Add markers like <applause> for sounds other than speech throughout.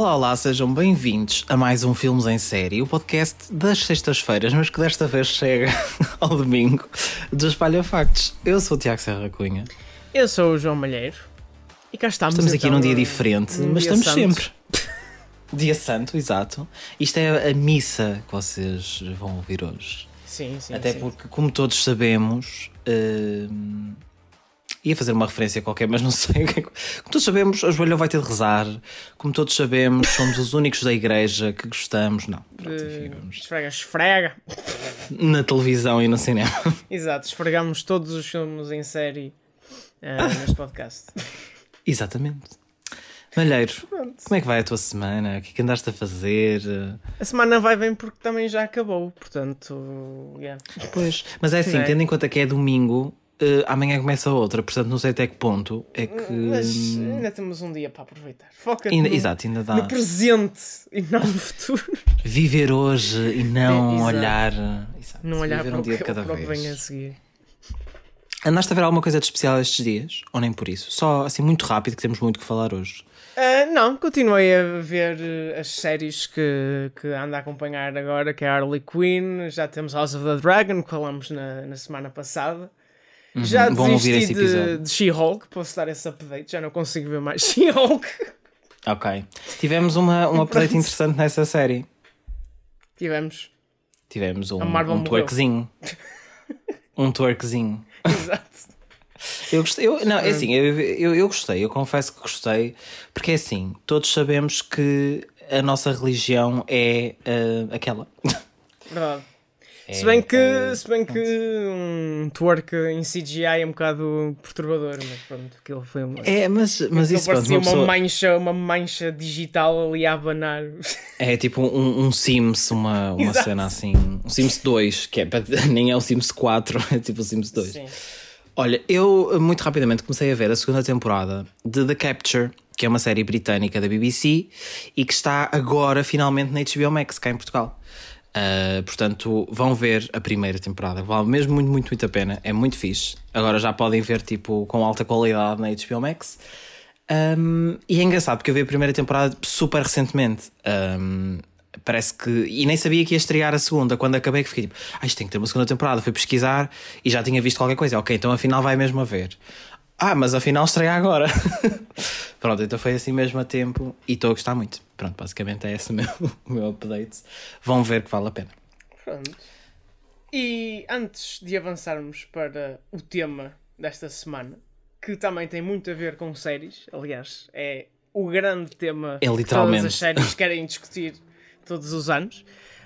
Olá, olá, sejam bem-vindos a mais um Filmes em Série, o podcast das sextas-feiras, mas que desta vez chega <laughs> ao domingo do Espalha Factos. Eu sou o Tiago Serra Cunha. Eu sou o João Malheiro e cá estamos. Estamos aqui então, num dia diferente, num mas dia estamos santo. sempre. <laughs> Dia Santo, exato. Isto é a missa que vocês vão ouvir hoje. Sim, sim. Até sim. porque, como todos sabemos, hum, ia fazer uma referência qualquer, mas não <laughs> sei. é Como todos sabemos, a joelha vai ter de rezar. Como todos sabemos, somos os únicos da igreja que gostamos. Não, pronto, enfim, De... vamos. Esfrega, esfrega. <laughs> Na televisão e no cinema. <laughs> Exato, esfregamos todos os filmes em série ah, neste podcast. Exatamente. Malheiro, como é que vai a tua semana? O que é que andaste a fazer? A semana vai bem porque também já acabou, portanto. Yeah. Pois, mas é assim, é? tendo em conta que é domingo, eh, amanhã começa outra, portanto não sei até que ponto é que. Mas ainda temos um dia para aproveitar. Foca-te Ainda- no, exato, ainda dá. no presente e não no futuro. Viver hoje e não É, exato. olhar. Exato, Não olhar viver para um o dia que, de cada vez. vem a seguir. Andaste a ver alguma coisa de especial estes dias? Ou nem por isso? Só assim muito rápido que temos muito que falar hoje. Ah, não, continuei a ver eh, as séries que, que ando a acompanhar agora, que é Harley Quinn, já temos House of the Dragon, que falamos na, na semana passada. Já Uhum. Ouvir desisti de, de She-Hulk, posso dar esse update, já não consigo ver mais <laughs> She-Hulk. Ok. Tivemos uma, um <laughs> update interessante nessa série. Tivemos. Tivemos um, um twerkzinho. <laughs> um twerkzinho. Exato. Eu gostei, eu, não, Hum. é assim, eu, eu, eu gostei, eu confesso que gostei, porque é assim, todos sabemos que a nossa religião é ah, aquela. Verdade. É, se bem que, é, se bem que um twerk em CGI é um bocado perturbador, mas pronto, aquilo foi uma. É, mas, mas isso parecia uma pessoa- mancha, uma mancha digital ali a abanar. é tipo um, um Sims, uma, <laughs> uma Exato. cena assim, um Sims 2, que é, <laughs> nem é o Sims 4, <laughs> é tipo o Sims 2. Sim. Olha, eu muito rapidamente comecei a ver a segunda temporada de The Capture, que é uma série britânica da BBC e que está agora finalmente na HBO Max, cá em Portugal. Uh, portanto, vão ver a primeira temporada, vale mesmo muito, muito, muito a pena, é muito fixe. Agora já podem ver tipo com alta qualidade na HBO Max. Um, e é engraçado porque eu vi a primeira temporada super recentemente. Um, parece que. E nem sabia que ia estrear a segunda. Quando acabei, que fiquei tipo, ah, isto tem que ter uma segunda temporada. Fui pesquisar e já tinha visto qualquer coisa. Ok, então afinal vai mesmo a ver. Ah, mas afinal estreia agora. <laughs> Pronto, então foi assim mesmo a tempo e estou a gostar muito. Pronto, basicamente é esse o meu, <laughs> o meu update. Vão ver que vale a pena. Pronto. E antes de avançarmos para o tema desta semana, que também tem muito a ver com séries, aliás, é o grande tema É que todas as séries querem discutir todos os anos.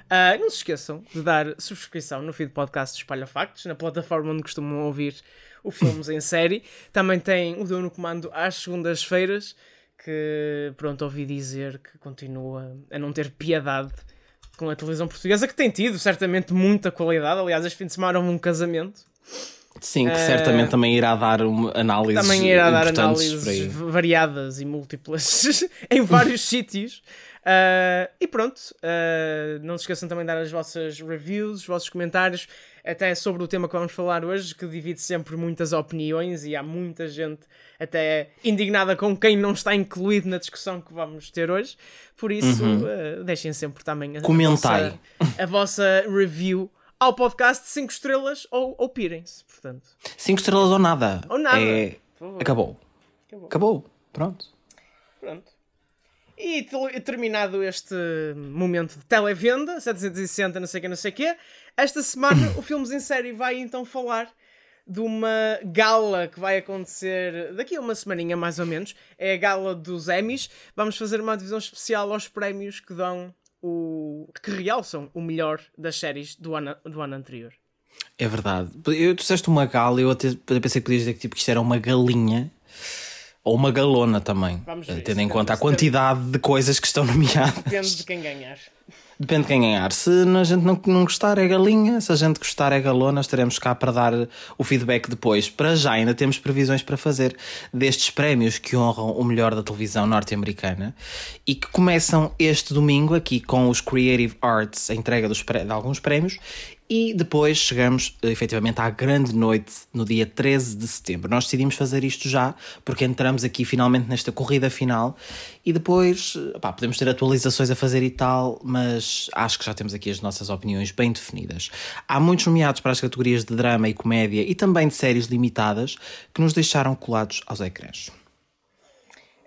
Ah, não se esqueçam de dar subscrição no feed podcast do Espalha Factos, na plataforma onde costumam ouvir o Filmes em Série. Também tem o Deu no Comando às segundas-feiras, que pronto, ouvi dizer que continua a não ter piedade com a televisão portuguesa, que tem tido certamente muesta qualidade. Aliás, este fim de semana houve um casamento. Sim, que Eh, certamente também irá dar uma análises Também irá dar análises variadas e múltiplas <laughs> em vários sítios. Ah, e pronto, ah, não se esqueçam também de dar as vossas reviews, os vossos comentários, até sobre o tema que vamos falar hoje, que divide sempre muitas opiniões e há muita gente até indignada com quem não está incluído na discussão que vamos ter hoje. Por isso, ah, deixem sempre também a, Comentai. vossa, a vossa review ao podcast 5 estrelas ou, ou pirem-se, portanto. Cinco estrelas ou nada. Ou nada. É... Acabou. Acabou. Acabou. Pronto. Pronto. E terminado este momento de televenda, 760, não sei o que, não sei o quê, esta semana o Filmes em Série vai então falar de uma gala que vai acontecer daqui a uma semaninha mais ou menos. É a gala dos Emmys. Vamos fazer uma divisão especial aos prémios que dão o... que realçam o melhor das séries do ano, do ano anterior. É verdade. Eu, disseste uma gala, eu até pensei que podias dizer que, tipo, que isto era uma galinha ou uma galona também. Vamos ver, Tendo em isso conta a quantidade de coisas que estão nomeadas. Depende de quem ganhar. Depende de quem ganhar. Se a gente não, não gostar, é galinha. Se a gente gostar, é galona. Estaremos cá para dar o feedback depois. Para já, ainda temos previsões para fazer destes prémios que honram o melhor da televisão norte-americana e que começam este domingo aqui com os Creative Arts, a entrega dos, de alguns prémios e depois chegamos efetivamente à grande noite no dia 13 de setembro. Nós decidimos fazer isto já porque entramos aqui finalmente nesta corrida final e depois pá, podemos ter atualizações a fazer e tal, mas acho que já temos aqui as nossas opiniões bem definidas. Há muitos nomeados para as categorias de drama e comédia e também de séries limitadas que nos deixaram colados aos ecrãs.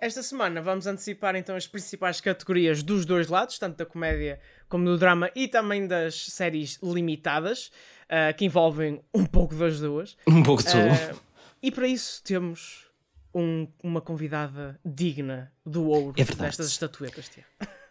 Esta semana vamos antecipar então as principais categorias dos dois lados, tanto da comédia como do drama e também das séries limitadas, uh, que envolvem um pouco das duas. Um pouco de tudo. Uh, e para isso temos um, uma convidada digna do ouro é destas estatuetas. Tia.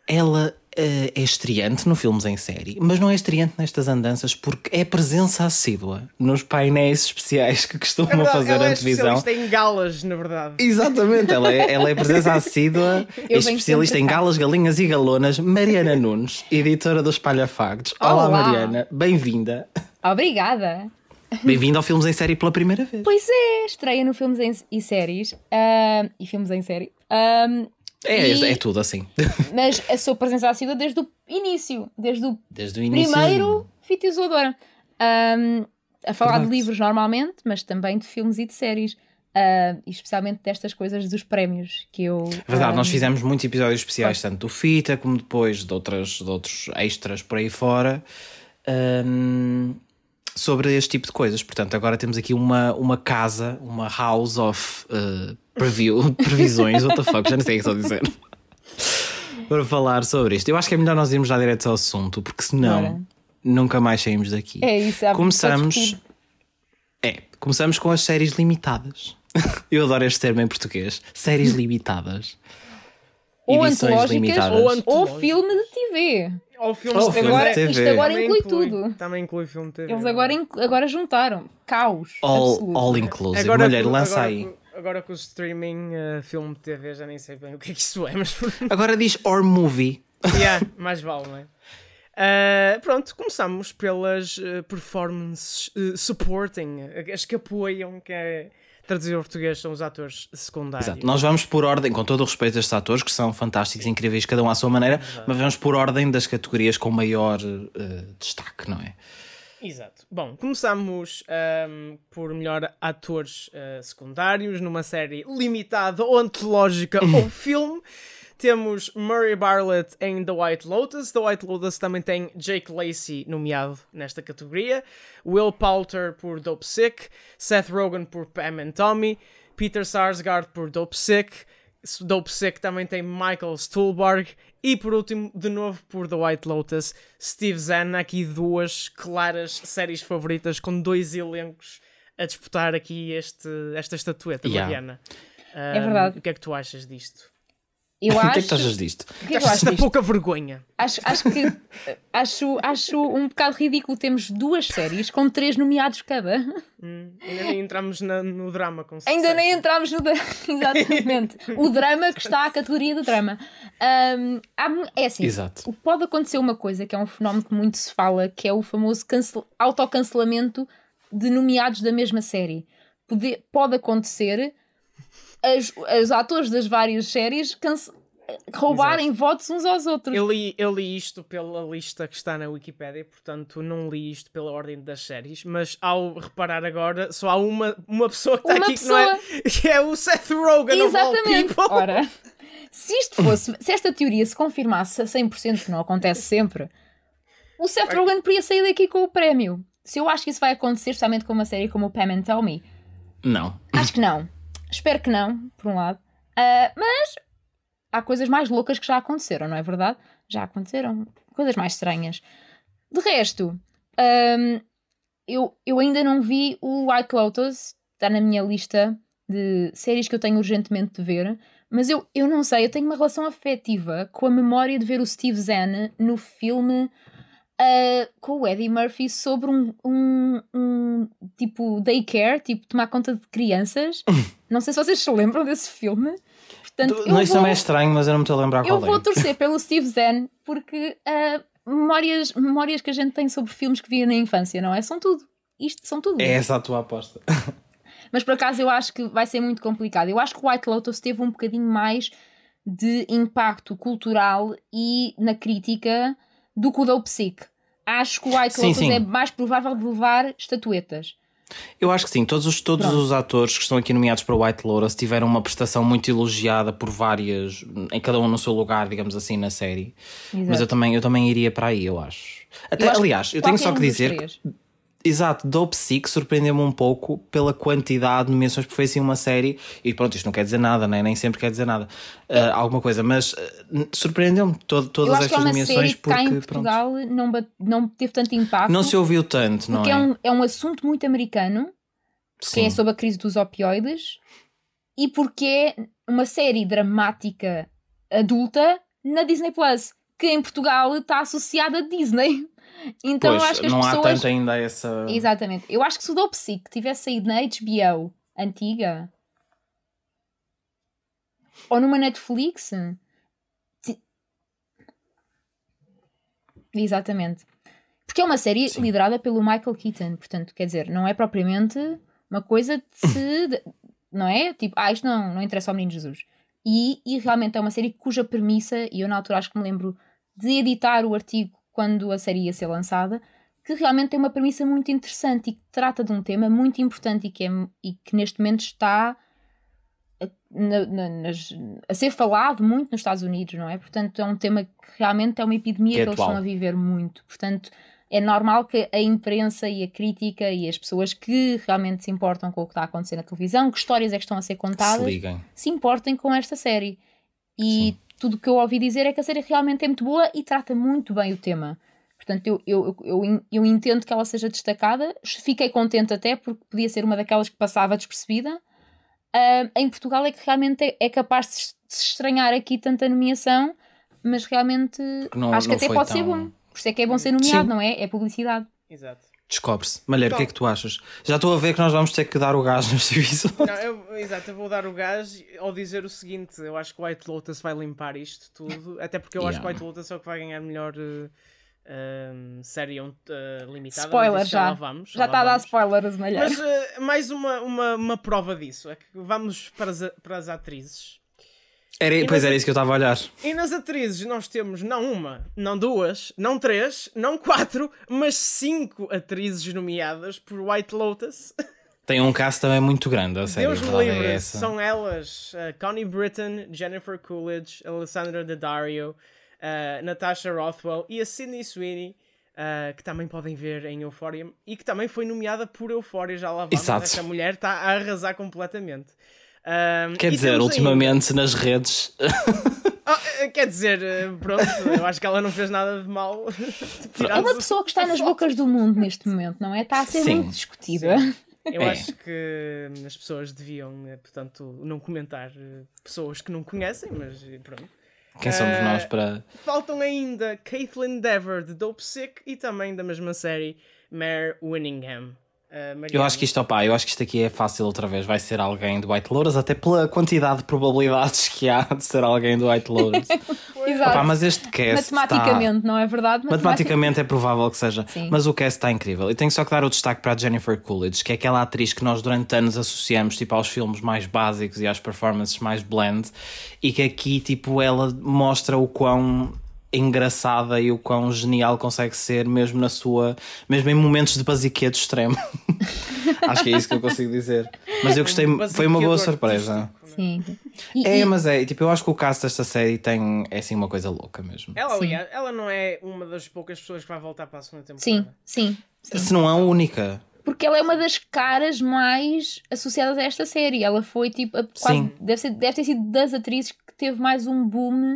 Ela uh, é estreante no Filmes em Série, mas não é estreante nestas andanças porque é presença assídua nos painéis especiais que costumam é verdade, fazer ela é televisão. especialista em galas, na verdade. Exatamente, ela é, ela é presença assídua, <laughs> é especialista em galas, galinhas e galonas. Mariana Nunes, editora do Espalhafactos. Olá, Olá. Mariana, bem-vinda. Obrigada. Bem-vindo ao Filmes em Série pela primeira vez. Pois é, estreia no Filmes em, e Séries uh, e Filmes em Série. Um, é, e... é tudo assim. <laughs> Mas a sua presença assídua desde o início, desde o, desde o início. primeiro Fita Isoladora. Um, a falar Verdade. de livros normalmente, mas também de filmes e de séries. Uh, especialmente destas coisas dos prémios que eu. Verdade, um... nós fizemos muitos episódios especiais, tanto do Fita como depois de, outras, de outros extras por aí fora. Um, sobre este tipo de coisas. Portanto, agora temos aqui uma, uma casa, uma house of uh, preview, <laughs> previsões, what the fuck, já não sei o que estou a dizer. Para falar sobre isto. Eu acho que é melhor nós irmos já direto ao assunto, porque senão Bora. nunca mais saímos daqui. É isso, é Começamos. É, começamos com as séries limitadas. <laughs> Eu adoro este termo em português. Séries limitadas. Ou antológicas limitadas. Ou, ou filme de TV. Ou filmes oh, de TV. Agora, TV. Isto agora inclui, inclui, tudo. Também inclui filme de TV. Eles agora, agora juntaram. Caos. All, all inclusive. Agora, Mulher, lança agora, aí. Agora com o streaming, uh, filme de TV, já nem sei bem o que é que isso é, mas. <laughs> agora diz or movie. Yeah, mais vale, não é? Uh, pronto, começamos pelas uh, performances supporting, as que apoiam, que é traduzir ao português são os atores secundários. Exato. Nós vamos por ordem, com todo o respeito a estes atores, que são fantásticos e incríveis, cada um à sua maneira, Exato. mas vamos por ordem das categorias com maior destaque, não é? Exato. Bom, começamos um, por melhor atores uh, secundários numa série limitada ou antológica <laughs> ou filme. Temos Murray Bartlett em The White Lotus. The White Lotus também tem Jake Lacey nomeado nesta categoria. Will Poulter por Dope Sick. Seth Rogen por Pam and Tommy. Peter Sarsgaard por Dope Sick. Dope Sick também tem Michael Stuhlbarg. E por último, de novo por The White Lotus, Steve Zahn. Aqui duas claras séries favoritas com dois elencos a disputar aqui este, esta estatueta, yeah. Mariana. Um, é verdade. O que é que tu achas disto? Eu acho. <laughs> o que é que tu achas disto? O que é que achas da pouca vergonha? Acho, acho que <laughs> acho, acho um bocado ridículo. Temos duas séries com três nomeados cada. Hum, ainda nem entramos na, no drama, com Ainda nem entramos no drama. <laughs> Exatamente. o drama que está à categoria do drama. Um, é assim. Exato. Pode acontecer uma coisa que é um fenómeno que muito se fala, que é o famoso cancel, autocancelamento de nomeados da mesma série. Pode, pode acontecer as, os atores das várias séries roubarem Exato. votos uns aos outros. Eu li, eu li isto pela lista que está na Wikipedia, portanto não li isto pela ordem das séries, mas ao reparar agora, só há uma, uma pessoa que está aqui pessoa... que, não é, <laughs> que é o Seth Rogen Exatamente. Ora, se isto fosse, se esta teoria se confirmasse a 100%, que não acontece sempre, o Seth Rogen poderia sair daqui com o prémio. Se eu acho que isso vai acontecer, especialmente com uma série como o Pam and Tommy. Não. Acho que não. Espero que não, por um lado. Uh, mas há coisas mais loucas que já aconteceram, não é verdade? Já aconteceram coisas mais estranhas. De resto, um, eu, eu ainda não vi o White Lotus, está na minha lista de séries que eu tenho urgentemente de ver, mas eu, eu não sei, eu tenho uma relação afetiva com a memória de ver o Steve Zahn no filme uh, com o Eddie Murphy sobre um, um, um, tipo daycare, tipo tomar conta de crianças. <laughs> não sei se vocês se lembram desse filme. Portanto, não, isso vou, é estranho, mas eu não me estou a lembrar qual Eu vou torcer <laughs> pelo Steve Zahn porque uh, memórias, memórias que a gente tem sobre filmes que via na infância, não é? São tudo. Isto são tudo. É essa a tua aposta. <laughs> Mas por acaso eu acho que vai ser muito complicado. Eu acho que o White Lotus teve um bocadinho mais de impacto cultural e na crítica do que o Dope Sick. Acho que o White Sim, Lotus sim. é mais provável de levar estatuetas. Eu acho que sim, todos, os, todos Pronto. os atores que estão aqui nomeados para o White Lotus tiveram uma prestação muito elogiada por várias, em cada um no seu lugar, digamos assim, na série. Mas Exato. eu também, eu também iria para aí, eu acho. Até, Eu acho aliás, eu tenho só que dizer que. Exato, Dope Sick surpreendeu-me um pouco pela quantidade de nomeações, porque foi assim uma série, e pronto, isto não quer dizer nada, né? nem sempre quer dizer nada, ah, alguma coisa, mas ah, surpreendeu-me to- todas é estas uma nomeações série que cá em porque pronto, Portugal não, não teve tanto impacto. não se ouviu tanto, não porque é? é um, é um assunto muito americano, que é sobre a crise dos opioides, e porque é uma série dramática adulta na Disney Plus, que em Portugal está associada a Disney. Então pois, eu acho que as não há pessoas. tanto ainda essa. Exatamente. Eu acho que se o Dope Sick tivesse saído na HBO antiga ou numa Netflix. ti- Exatamente. Porque é uma série Sim. liderada pelo Michael Keaton, portanto, quer dizer, não é propriamente uma coisa de se. <laughs> não é? Tipo, ah, isto não, não interessa ao Menino Jesus. E, e realmente é uma série cuja premissa, e eu na altura acho que me lembro de editar o artigo quando a série ia ser lançada, que realmente tem uma premissa muito interessante e que trata de um tema muito importante e que, é, e que neste momento está a, na- na- nas- a ser falado muito nos Estados Unidos, não é? Portanto, é um tema que realmente é uma epidemia Que é que, eles estão a viver muito. Portanto, é normal que a imprensa e a crítica e as pessoas que realmente se importam com o que está a acontecer na televisão, que histórias é que estão a ser se contadas, liguem. se importem com esta série. E Sim. Tudo o que eu ouvi dizer é que a série realmente é muito boa e trata muito bem o tema. Portanto, eu, eu, eu, eu, entendo que ela seja destacada. Fiquei contente até porque podia ser uma daquelas que passava despercebida. Ah, em Portugal é que realmente é, é capaz de se estranhar aqui tanta nomeação, mas realmente não- acho que até pode ser tão- bom. Por isso é que é bom ser nomeado, Sim. não é? É publicidade. Exato. Descobre-se. Malheiro, o que é que tu achas? Já estou a ver que nós vamos ter que dar o gás <laughs> neste episódio. Não, eu, exato, eu vou dar o gás ao dizer o seguinte: eu acho que o White Lotus vai limpar isto tudo, até porque eu acho que o Yeah. White Lotus é o que vai ganhar melhor eh, ehm, série uh, limitada. Spoiler já. lá vamos, Já lá está a dar spoilers, malhar. Mas mais uma, uma, uma prova disso: é que vamos para as, para as atrizes. Era, E pois nas- era isso que eu estava a olhar. E nas atrizes nós temos não uma, não duas, não três, não quatro, mas cinco atrizes nomeadas por White Lotus. <laughs> Tem um caso também muito grande, a série. Deus me é livre, essa. são elas uh, Connie Britton, Jennifer Coolidge, Alessandra Daddario, uh, Natasha Rothwell e a Sydney Sweeney, uh, que também podem ver em Euphoria e que também foi nomeada por Euphoria, já lá vamos. Exato. Esta mulher está a arrasar completamente. Um, Quer e dizer, temos ultimamente nas redes. ainda- Ah, eh, quer dizer, eh, pronto, eu acho que ela não fez nada de mal. <laughs> É uma pessoa que está nas bocas do mundo neste momento, não é? Está a ser Sim. muito discutida. Eu É. acho que hum, as pessoas deviam, eh, portanto, não comentar eh, pessoas que não conhecem, mas eh, pronto. Quem somos Eh, nós para. Faltam ainda Caitlin Dever de Dope Sick e também da mesma série Mare Winningham. Uh, Eu acho que isto, opá, eu acho que isto aqui é fácil outra vez. Vai ser alguém do White Lotus, até pela quantidade de probabilidades que há de ser alguém do White Lotus. <laughs> Exato. Opá, mas este cast. Matematicamente, não é verdade? Está... Matematicamente é provável que seja, Sim. mas o cast está incrível. E tenho só que dar o destaque para a Jennifer Coolidge, que é aquela atriz que nós durante anos associamos tipo, aos filmes mais básicos e às performances mais blend, e que aqui tipo, ela mostra o quão engraçada e o quão genial consegue ser mesmo na sua mesmo em momentos de basiquedo extremo <laughs> acho que é isso que eu consigo dizer mas eu gostei, foi uma boa surpresa artístico, Sim. E, é e- mas é, tipo, eu acho que o cast desta série tem é assim uma coisa louca mesmo Ela, aliás, ela não é uma das poucas pessoas que vai voltar para a segunda temporada. sim, sim, sim. se não é a única Porque ela é uma das caras mais associadas a esta série. Ela foi tipo, a- quase, deve, ser, deve ter sido das atrizes que teve mais um boom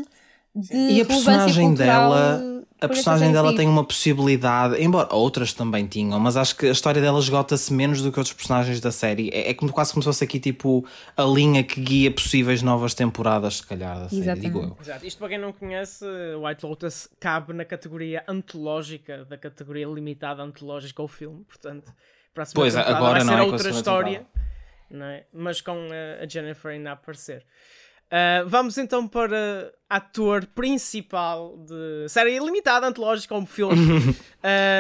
de E a personagem dela, a personagem dela tem uma possibilidade, embora outras também tinham, mas acho que a história dela esgota-se menos do que outros personagens da série. É, é como quase como se fosse aqui tipo a linha que guia possíveis novas temporadas, se calhar, da série, Exatamente. digo eu. Exato. Isto para quem não conhece, White Lotus cabe na categoria antológica, da categoria limitada antológica ao filme, portanto, para a Pois, agora vai não ser é outra história, não é? mas com a, a Jennifer ainda a aparecer. Uh, vamos então para ator principal de série limitada, antológica ou filme. Uh,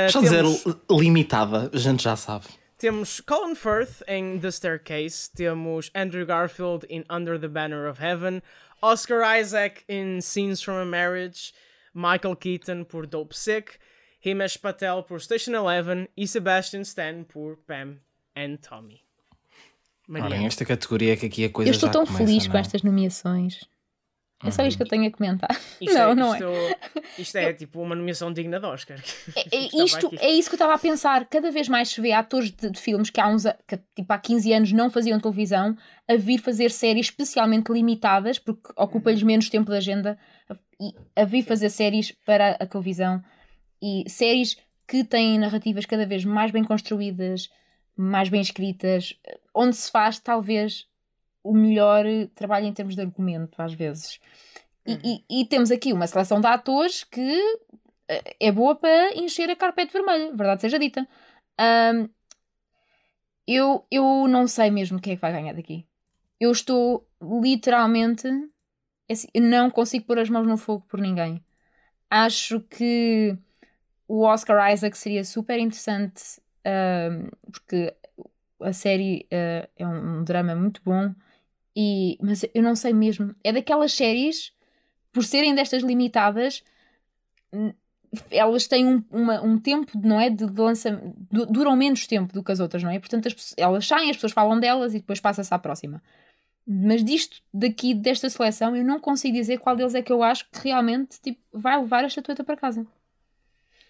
Deixa temos... dizer limitada, a gente já sabe. Temos Colin Firth em The Staircase, temos Andrew Garfield em Under the Banner of Heaven, Oscar Isaac em Scenes from a Marriage, Michael Keaton por Dope Sick, Himesh Patel por Station Eleven e Sebastian Stan por Pam and Tommy. Ora, esta categoria que aqui a coisa Eu estou tão começa, feliz não? com estas nomeações. É só isto que eu tenho a comentar. Isto não, é, não isto, é. Isto é tipo uma nomeação digna de Oscar. <laughs> É, é isto, é isso que eu estava a pensar. Cada vez mais se vê atores de, de filmes que há uns que, tipo, há 15 anos não faziam televisão a vir fazer séries especialmente limitadas, porque ocupa-lhes menos tempo da agenda, e a vir fazer séries para a televisão e séries que têm narrativas cada vez mais bem construídas, mais bem escritas, onde se faz talvez o melhor trabalho em termos de argumento, às vezes. E- E, e temos aqui uma seleção de atores que eh, é boa para encher a carpete vermelha, verdade seja dita. Ahm, eu, eu não sei mesmo quem é que vai ganhar daqui. Eu estou literalmente. é assim, não consigo pôr as mãos no fogo por ninguém. Acho que o Oscar Isaac seria super interessante porque a série ah, é um, um drama muito bom. E, mas eu não sei mesmo. É daquelas séries, por serem destas limitadas, elas têm um, uma- um tempo, não é? De, de duram menos tempo do que as outras, não é? Portanto, as elas saem, as pessoas falam delas e depois passa-se à próxima. Mas disto, daqui, desta seleção, eu não consigo dizer qual deles é que eu acho que realmente tipo, vai levar a estatueta para casa.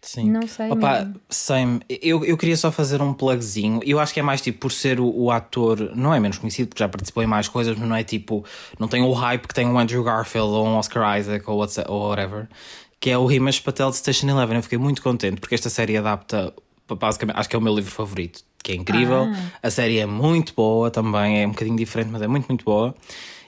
Sim. Não sei Opa, mesmo. same. Eu, eu queria só fazer um plugzinho. Eu acho que é mais tipo por ser o, o ator, não é menos conhecido, porque já participou em mais coisas, mas não é tipo, não tem o hype que tem o Andrew Garfield ou um Oscar Isaac ou, what's- ou whatever, que é o Himesh Patel de Station Eleven. Eu fiquei muito contente porque esta série adapta, basicamente, acho que é o meu livro favorito, que é incrível. Ah. A série é muito boa também, é um bocadinho diferente, mas é muito, muito boa.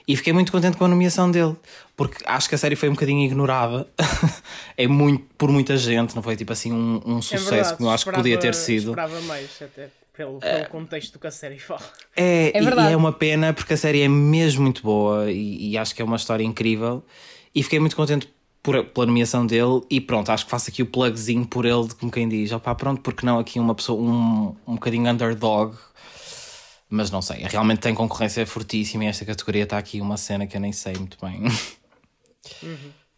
E fiquei muito contente com a nomeação dele, porque acho que a série foi um bocadinho ignorada <laughs> é muito, por muita gente, não foi tipo assim um, um É sucesso verdade, que eu acho que podia ter esperava- sido. Esperava mais, até pelo, pelo contexto que a série fala. É, É e- verdade. e é uma pena porque a série é mesmo muito boa e, e acho que é uma história incrível. E fiquei muito contente por, pela nomeação dele. E pronto, acho que faço aqui o plugzinho por ele, como quem diz: opá, pronto, porque não aqui uma pessoa, um, um bocadinho underdog. Mas não sei, realmente tem concorrência fortíssima e esta categoria está aqui uma cena que eu nem sei muito bem.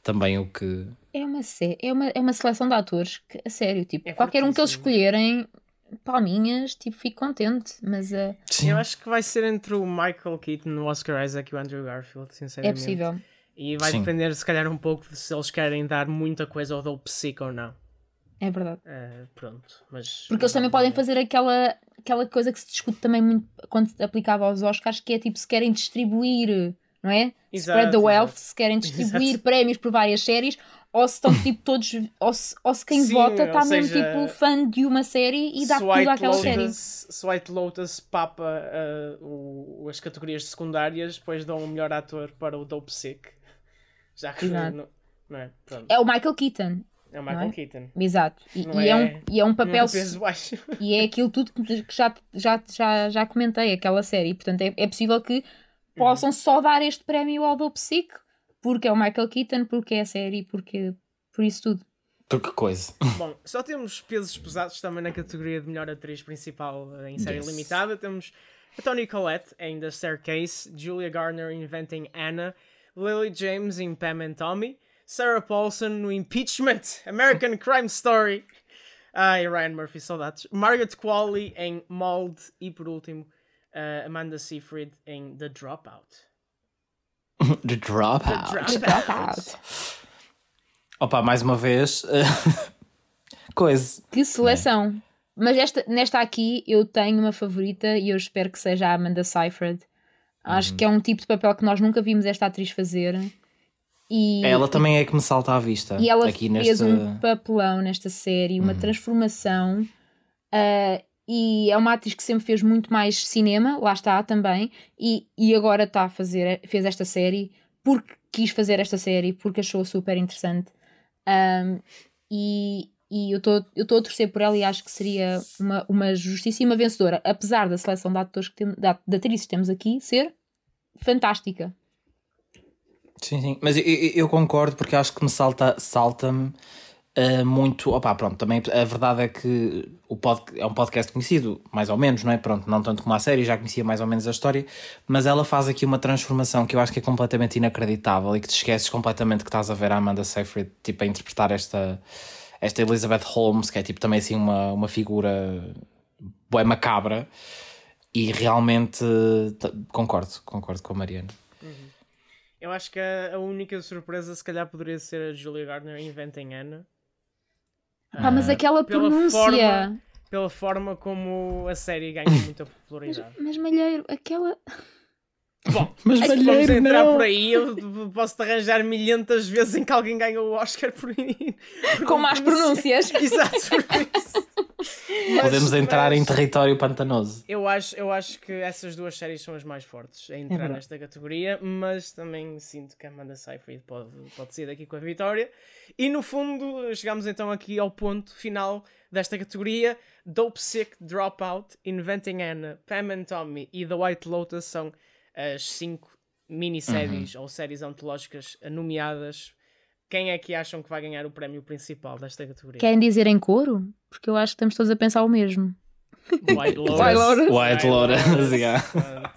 Também o que. É uma, é, uma, é uma seleção de atores que, a sério, tipo, É qualquer um que eles escolherem, palminhas, tipo, fico contente. Mas eh, Sim, Eu acho que vai ser entre o Michael Keaton, o Oscar Isaac e o Andrew Garfield, é sinceramente. possível. E vai Sim. depender, se calhar, um pouco de se eles querem dar muita coisa ao Dope Sick ou não. É verdade. Eh, pronto, mas... Porque eles também podem fazer aquela, aquela coisa que se discute também muito quando se aplicava aos Oscars, que é tipo se querem distribuir, não é? Exato, Spread the wealth, exato. se querem distribuir Exato. prémios por várias séries, ou se estão tipo todos, ou se, ou se quem Sim, vota está mesmo seja, tipo fã de uma série e dá tudo àquela série. Lotus, se White Lotus papa eh, o- as categorias secundárias, depois dão o melhor ator para o Dope Sick. Já que não, não é? Pronto. É o Michael Keaton, É o Michael é? Keaton. exato. E, e é... é- um, e é um Não é papel. peso baixo. E é aquilo tudo que já, já, já, já comentei, aquela série. Portanto, é, é possível que possam só dar este prémio ao Dope Sick, porque é o Michael Keaton, porque é a série, porque por isso tudo. por que coisa. Bom, só temos pesos pesados também na categoria de melhor atriz principal em série Yes. limitada. Temos a Toni Collette em The Staircase, Julia Garner em Inventing Anna, Lily James em Pam and Tommy, Sarah Paulson no Impeachment, <laughs> American Crime Story. Ai, Ryan Murphy, saudades. Margaret Qualley em Mold e por último eh, Amanda Seyfried em The Dropout. <laughs> The Dropout. Dropout. Dropout. <laughs> Opa, mais uma vez. coisa. Que seleção! Mas esta, nesta aqui eu tenho uma favorita e eu espero que seja a Amanda Seyfried. Acho que é um tipo de papel que nós nunca vimos esta atriz fazer. E, Ela também é que me salta à vista. E ela aqui fez neste... um papelão nesta série, uma transformação. ah, e é uma atriz que sempre fez muito mais cinema, lá está também. E, e agora está a fazer, fez esta série porque quis fazer esta série, porque achou super interessante. Ahm, e, e eu estou a torcer por ela e acho que seria uma, uma justíssima vencedora, apesar da seleção de atores que de, de atrizes que temos aqui ser fantástica. Sim, sim. Mas eu, eu, concordo porque acho que me salta, salta-me uh, muito. Opa, pronto, também a verdade é que o pod, é um podcast conhecido, mais ou menos, não é? Pronto, não tanto como a série, já conhecia mais ou menos a história, mas ela faz aqui uma transformação que eu acho que é completamente inacreditável e que te esqueces completamente que estás a ver a Amanda Seyfried tipo, a interpretar esta, esta Elizabeth Holmes, que é tipo também assim uma, uma figura boa macabra. E realmente concordo, concordo com a Mariana. Uhum. Eu acho que a, única surpresa, se calhar, poderia ser a Julia Gardner inventem Ana. Ah, mas aquela pronúncia. Forma, pela forma como a série ganha muita popularidade. Mas, mas Malheiro, aquela. Bom, <laughs> mas se vamos entrar não. por aí, eu posso-te arranjar milhentas vezes em que alguém ganha o Oscar por, por Com más pronúncias. <laughs> Exato, por isso. <laughs> Mas, Podemos entrar mas, em território pantanoso. Eu acho, eu acho que essas duas séries são as mais fortes a entrar é nesta categoria, mas também sinto que a Amanda Seyfried pode, pode sair daqui com a vitória. E no fundo, chegamos então aqui ao ponto final desta categoria. Dope Sick, Dropout, Inventing Anna, Pam and Tommy e The White Lotus são as cinco minisséries uhum. ou séries antológicas nomeadas. Quem é que acham que vai ganhar o prémio principal desta categoria? Querem dizer em coro? Porque eu acho que estamos todos a pensar o mesmo. White Lotus. White Lotus, yeah. <laughs>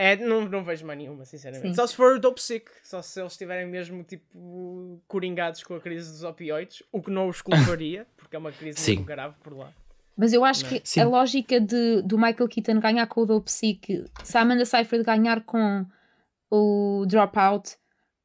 É, não, não vejo mais nenhuma, sinceramente. Sim. Só se for o Dope Sick, só se eles estiverem mesmo tipo coringados com a crise dos opioides, o que não os culparia, porque é uma crise Sim. muito grave por lá. Mas eu acho que Sim. a lógica de, do Michael Keaton ganhar com o Dope a Amanda Seyfried ganhar com o Dropout,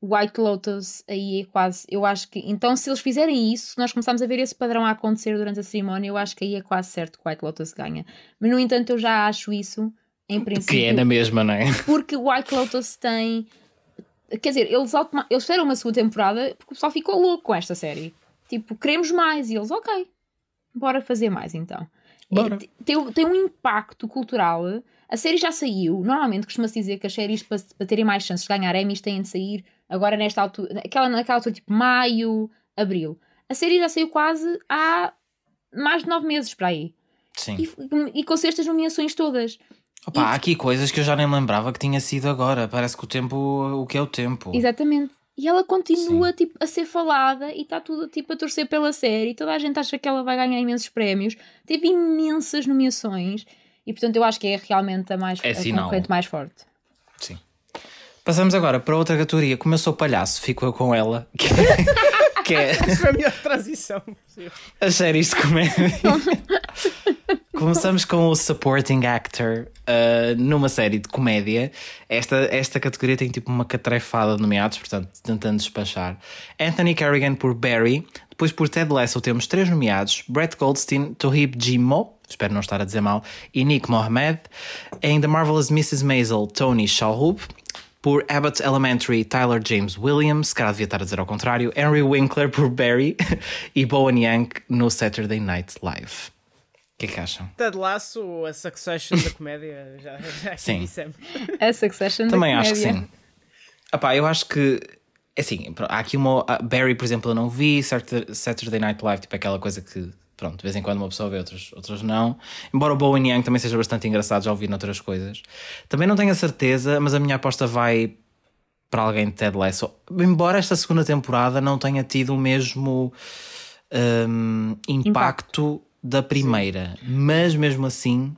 White Lotus, aí é quase. Eu acho que. Então, se eles fizerem isso, nós começamos a ver esse padrão a acontecer durante a cerimónia, eu acho que aí é quase certo que White Lotus ganha. Mas, no entanto, eu já acho isso, em princípio. Que é na mesma, não é? Porque White Lotus tem. Quer dizer, eles, eles fizeram uma segunda temporada porque o pessoal ficou louco com esta série. Tipo, queremos mais. E eles, ok, bora fazer mais então. Bora. É, tem, tem um impacto cultural. A série já saiu. Normalmente costuma-se dizer que as séries, para, para, terem mais chances de ganhar Emmys, têm de sair agora nesta altura, naquela, naquela altura, tipo maio, abril. A série já saiu quase há mais de nove meses para aí. Sim. E, e com estas nomeações todas. Opa, e... há aqui coisas que eu já nem lembrava que tinha sido agora. Parece que o tempo, o que é o tempo. Exatamente. E ela continua tipo, a ser falada e está tudo tipo, a torcer pela série. Toda a gente acha que ela vai ganhar imensos prémios. Teve imensas nomeações. E portanto eu acho que é realmente a, mais, é a concorrente mais forte. Sim. Passamos agora para outra categoria. Como eu sou palhaço, fico eu com ela. <laughs> Que, é... Foi a melhor transição As séries de comédia. <laughs> Começamos com o Supporting Actor uh, numa série de comédia. Esta, esta categoria tem tipo uma catrefada de nomeados, portanto, tentando despachar. Anthony Carrigan por Barry. Depois por Ted Lasso temos três nomeados: Brett Goldstein, Tohib Jimo, espero não estar a dizer mal, e Nick Mohammed. Em The Marvelous Mrs. Maisel, Tony Shalhoub. Por Abbott Elementary, Tyler James Williams, cara devia estar a dizer ao contrário, Henry Winkler por Barry <laughs> e Bowen Yang no Saturday Night Live que é que acham? Ted Lasso, a Succession da comédia, já, já <laughs> sim. dissemos. A Succession Também da acho que sim. Epá, eu acho que é assim, há aqui uma. Barry, por exemplo, eu não vi, Saturday Night Live, tipo aquela coisa que, pronto, de vez em quando uma pessoa vê, outras, outras não. Embora o Bowen Yang também seja bastante engraçado, já ouvi noutras coisas. Também não tenho a certeza, mas a minha aposta vai para alguém de Ted Lasso. Embora esta segunda temporada não tenha tido o mesmo um, impacto, impacto da primeira, Sim. mas mesmo assim.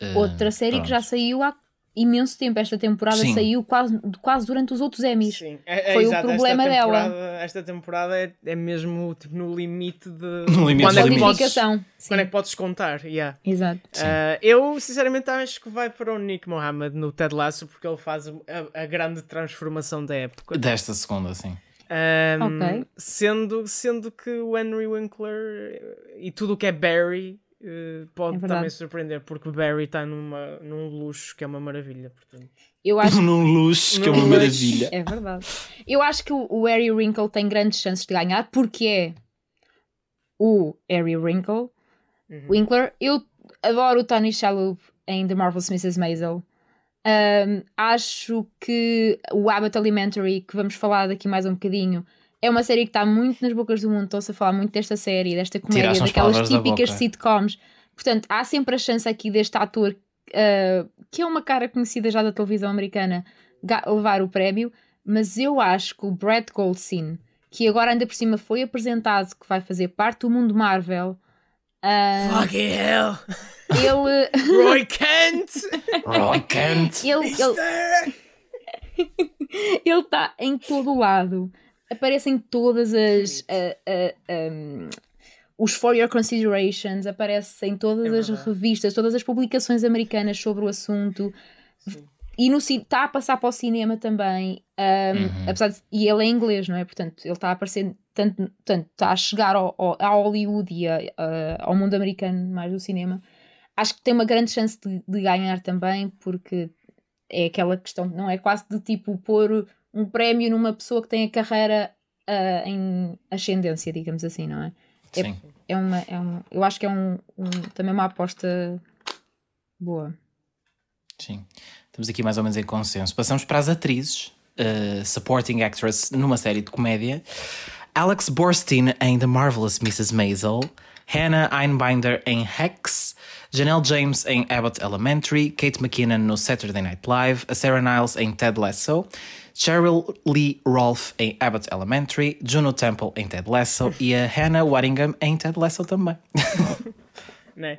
Uh, Outra série pronto. que já saiu há imenso tempo. Esta temporada Sim. saiu quase, quase durante os outros Emmys. Sim. É, é, Foi exato. o problema esta dela. Esta temporada é, é mesmo tipo, no limite de. <laughs> No limite quando, é que podes, quando é que podes contar? Yeah. Exato. Uh, eu, sinceramente, acho que vai para o Nick Mohammed no Ted Lasso porque ele faz a, a grande transformação da época. Desta segunda, sim. Um, okay. sendo, sendo que o Henry Winkler e tudo o que é Barry uh, pode é também surpreender, porque Barry está numa, num luxo que é uma maravilha. Portanto. Eu acho <laughs> num luxo que é uma maravilha. É verdade. Eu acho que o, Harry Winkle tem grandes chances de ganhar porque é o Harry Winkle. Uhum. Winkler. Eu adoro o Tony Shalhoub em The Marvelous Mrs. Maisel. Um, acho que o Abbott Elementary, que vamos falar daqui mais um bocadinho, é uma série que está muito nas bocas do mundo. Estou-se a falar muito desta série, desta comédia, daquelas típicas da sitcoms. Portanto, há sempre a chance aqui deste ator, uh, que é uma cara conhecida já da televisão americana, levar o prémio. mas eu acho que o Brad Goldstein, que agora ainda por cima foi apresentado que vai fazer parte do mundo Marvel, ah, Fucking hell! ele, <laughs> Roy Kent! Roy Kent. ele, ele, <laughs> ele está em todo o lado. Aparece em todas as. ah, ah, um, os For Your Considerations, aparece em todas É as revistas, todas as publicações americanas sobre o assunto. Sim. E no está a passar para o cinema também. um, Uhum. apesar de, e ele é inglês, não é? Portanto, ele está a aparecer, tanto, tanto está a chegar ao, ao, a Hollywood e a- a- ao mundo americano mais do cinema. Acho que tem uma grande chance de, de ganhar também, porque é aquela questão, não é? Quase de tipo pôr um prémio numa pessoa que tem a carreira ah, em ascendência, digamos assim, não é? É- Sim. É uma, é um, eu acho que é um, um- também uma aposta boa. Sim. Estamos aqui mais ou menos em consenso. Passamos para as atrizes. uh, supporting actress numa série de comédia. Alex Borstein em The Marvelous Mrs. Maisel. Hannah Einbinder em Hex. Janelle James em Abbott Elementary. Kate McKinnon no Saturday Night Live. Sarah Niles em Ted Lasso. Cheryl Lee Rolfe em Abbott Elementary. Juno Temple em Ted Lasso. e a Hannah Waddingham em Ted Lasso também. <laughs> Né?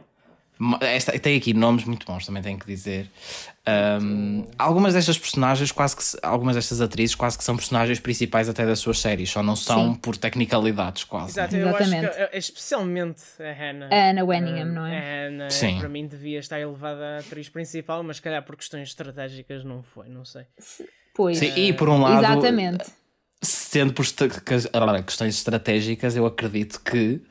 Esta, tem aqui nomes muito bons, também tenho que dizer. Um, algumas destas personagens, quase que algumas destas atrizes, quase que são personagens principais até das suas séries, só não são Sim. por tecnicalidades, quase. Exato, eu acho Exatamente. que é- especialmente a Hannah. A Anna Wenningham, não é? A Hannah, Sim. para mim, devia estar elevada a atriz principal, mas se calhar por questões estratégicas não foi, não sei. Pois. Sim, e por um lado, Exatamente. sendo por questões estratégicas, eu acredito que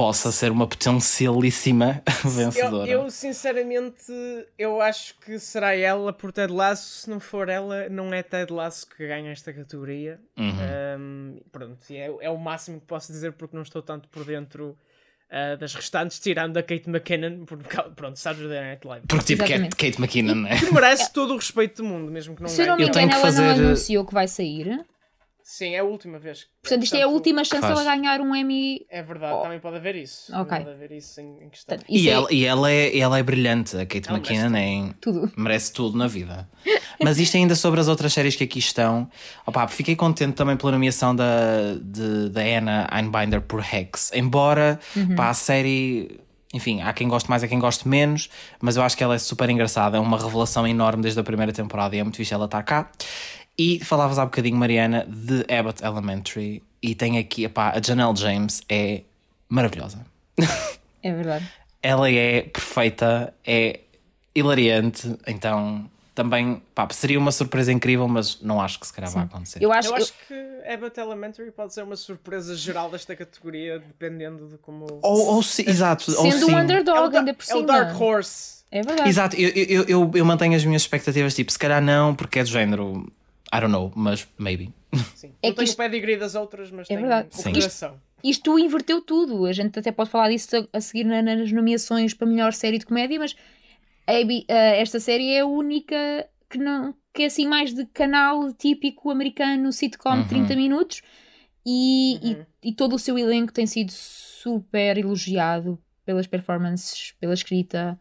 possa ser uma potencialíssima <laughs> Eu, vencedora. eu, sinceramente, eu acho que será ela por Ted Lasso. Se não for ela, não é Ted Lasso que ganha esta categoria. Uhum. Um, pronto, é, é o máximo que posso dizer porque não estou tanto por dentro uh, das restantes, tirando a Kate McKinnon, por, pronto, Saturday Night Live. Porque tipo Kate, Exatamente. Kate McKinnon, né? Que merece <laughs> todo o respeito do mundo, mesmo que não Se eu não ganhe. me Eu tenho engano, que ela não fazer- anunciou que vai sair. Sim, é a última vez. Portanto, isto é a última chance Faz. dela ganhar um Emmy. É verdade, também pode haver isso. Ok. Pode haver isso em, em questão. Portanto, isso E, é ela, e ela, é, ela é brilhante, a Kate Ela McKinnon é em tudo. merece tudo na vida. <laughs> Mas isto ainda sobre as outras séries que aqui estão. Opa, fiquei contente também pela nomeação da, de, da Anna Einbinder por Hex. Embora pá, a série. Enfim, há quem goste mais, há quem goste menos, mas eu acho que ela é super engraçada. É uma revelação enorme desde a primeira temporada e é muito fixe ela estar cá. E falavas há bocadinho, Mariana, de Abbott Elementary. E tem aqui, epá, a Janelle James é maravilhosa. <laughs> É verdade. Ela é perfeita, é hilariante, então também pá, seria uma surpresa incrível, mas não acho que se calhar vai acontecer. Eu acho, Eu eu- acho que Abbott Elementary pode ser uma surpresa geral desta categoria, dependendo de como. Ou, ou se, exato, ou sendo sim. um é, underdog da- ainda por é cima. o Dark Horse. É verdade. Exato, eu, eu, eu, eu mantenho as minhas expectativas, tipo, se calhar não, porque é do género, I don't know, mas maybe. Sim. É não que tenho isto- o pedigree das outras, mas É tenho verdade. o coração. Isto inverteu tudo. A gente até pode falar disso a, seguir na- nas nomeações para melhor série de comédia, mas AB eh, esta série é a única que não que é assim mais de canal típico americano, sitcom Uhum. de 30 minutos e, e- Uhum. e todo o seu elenco tem sido super elogiado pelas performances, pela escrita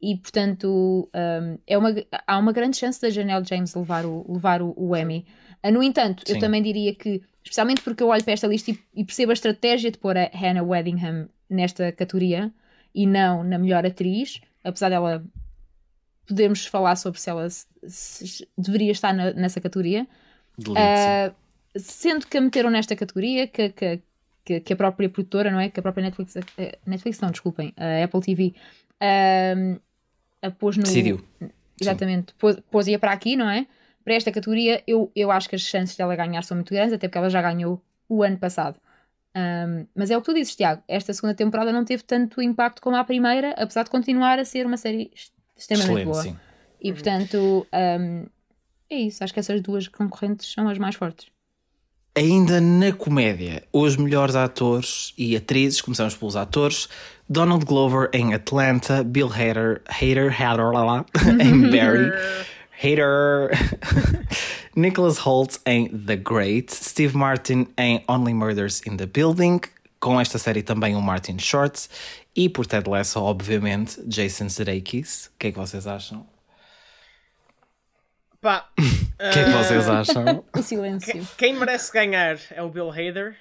e portanto um, é uma, há uma grande chance da Janelle James levar o, levar o, o Emmy. Ah, No entanto, eu Sim. também diria que, especialmente porque eu olho para esta lista e, e percebo a estratégia de pôr a Hannah Waddingham nesta categoria e não na melhor atriz, apesar dela podermos falar sobre se ela se- se deveria estar na- nessa categoria. Ah, sendo que a meteram nesta categoria, que, que, que, que a própria produtora, não é? Que a própria Netflix, eh, Netflix não, desculpem, a Apple TV ah, a pôs no. Decidiu. Exatamente, pôs, pôs ia para aqui, não é? Para esta categoria, eu, eu acho que as chances dela ganhar são muito grandes, até porque ela já ganhou o ano passado. Um, mas é o que tu dizes, Tiago. Esta segunda temporada não teve tanto impacto como a primeira, apesar de continuar a ser uma série extremamente Excelente, boa. sim. E portanto, um, é isso. Acho que essas duas concorrentes são as mais fortes. Ainda na comédia, os melhores atores e atrizes, começamos pelos atores: Donald Glover em Atlanta, Bill Hader, Hader, Hader, lá, lá, <laughs> em Barry, Hader, <laughs> Nicholas Holt em The Great, Steve Martin em Only Murders in the Building, com esta série também o Martin Short, e por Ted Lasso, obviamente, Jason Sudeikis. O que é que vocês acham? Pá, <laughs> O que é que vocês acham? O silêncio. Quem merece ganhar é o Bill Hader.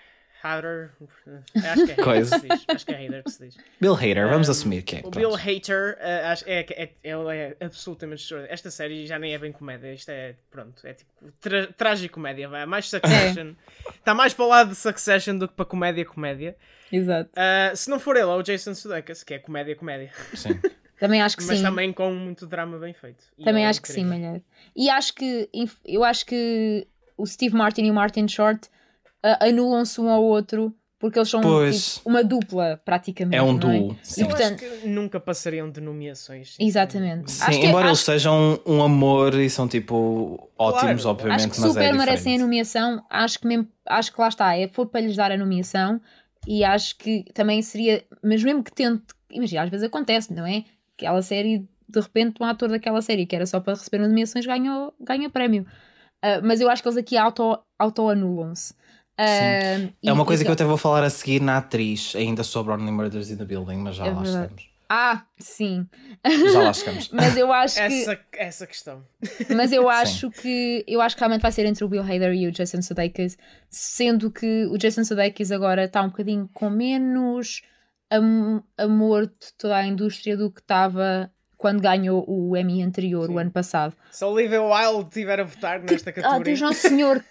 Hader. <laughs> Acho que é Hader Coisa. que se diz. Acho que é Hader que se diz. Bill Hader, vamos assumir que é. O pronto. Bill Hader uh, acho- é, é, ele é absolutamente extraordinário. Esta série já nem é bem comédia, isto é, pronto, é tipo tra tragicomédia, vai, é mais Succession. Está mais para o lado de Succession do que para comédia-comédia. Exato. Uh, se não for ele, é o Jason Sudeikis, que é comédia-comédia. Sim. <laughs> Também acho que Mas sim. também com muito drama bem feito. E Também é acho que sim, melhor. E acho que eu acho que o Steve Martin e o Martin Short ah, anulam-se um ao outro porque eles são Pois. tipo, uma dupla, praticamente. É um não é? duo. E, Sim. Eu portanto, acho que nunca passariam de nomeações. Exatamente. Sim, Acho que- embora eles acho- sejam um amor e são tipo ótimos, Claro. obviamente, Acho que mas super é merecem a nomeação. Acho que, mesmo, acho que lá está, é, foi para lhes dar a nomeação e acho que também seria, mas mesmo que tente, imagina, às vezes acontece, não é? Aquela série, de repente, um ator daquela série que era só para receber nomeações ganha, ganha prémio. Ah, mas eu acho que eles aqui auto- auto-anulam-se. Ah, e- É uma coisa e- que eu até vou falar a seguir na atriz, ainda sobre Only Murders in the Building, mas já É lá verdade. chegamos. Ah, sim. Já lá chegamos. <laughs> Mas eu acho que. Essa, essa questão. <laughs> Mas eu acho que eu acho que realmente vai ser entre o Bill Hader e o Jason Sudeikis, sendo que o Jason Sudeikis agora está um bocadinho com menos am- amor de toda a indústria do que estava quando ganhou o Emmy anterior, o ano passado. Se a Olivia Wilde estiver a votar nesta Ah, categoria. Deus Nosso Senhor!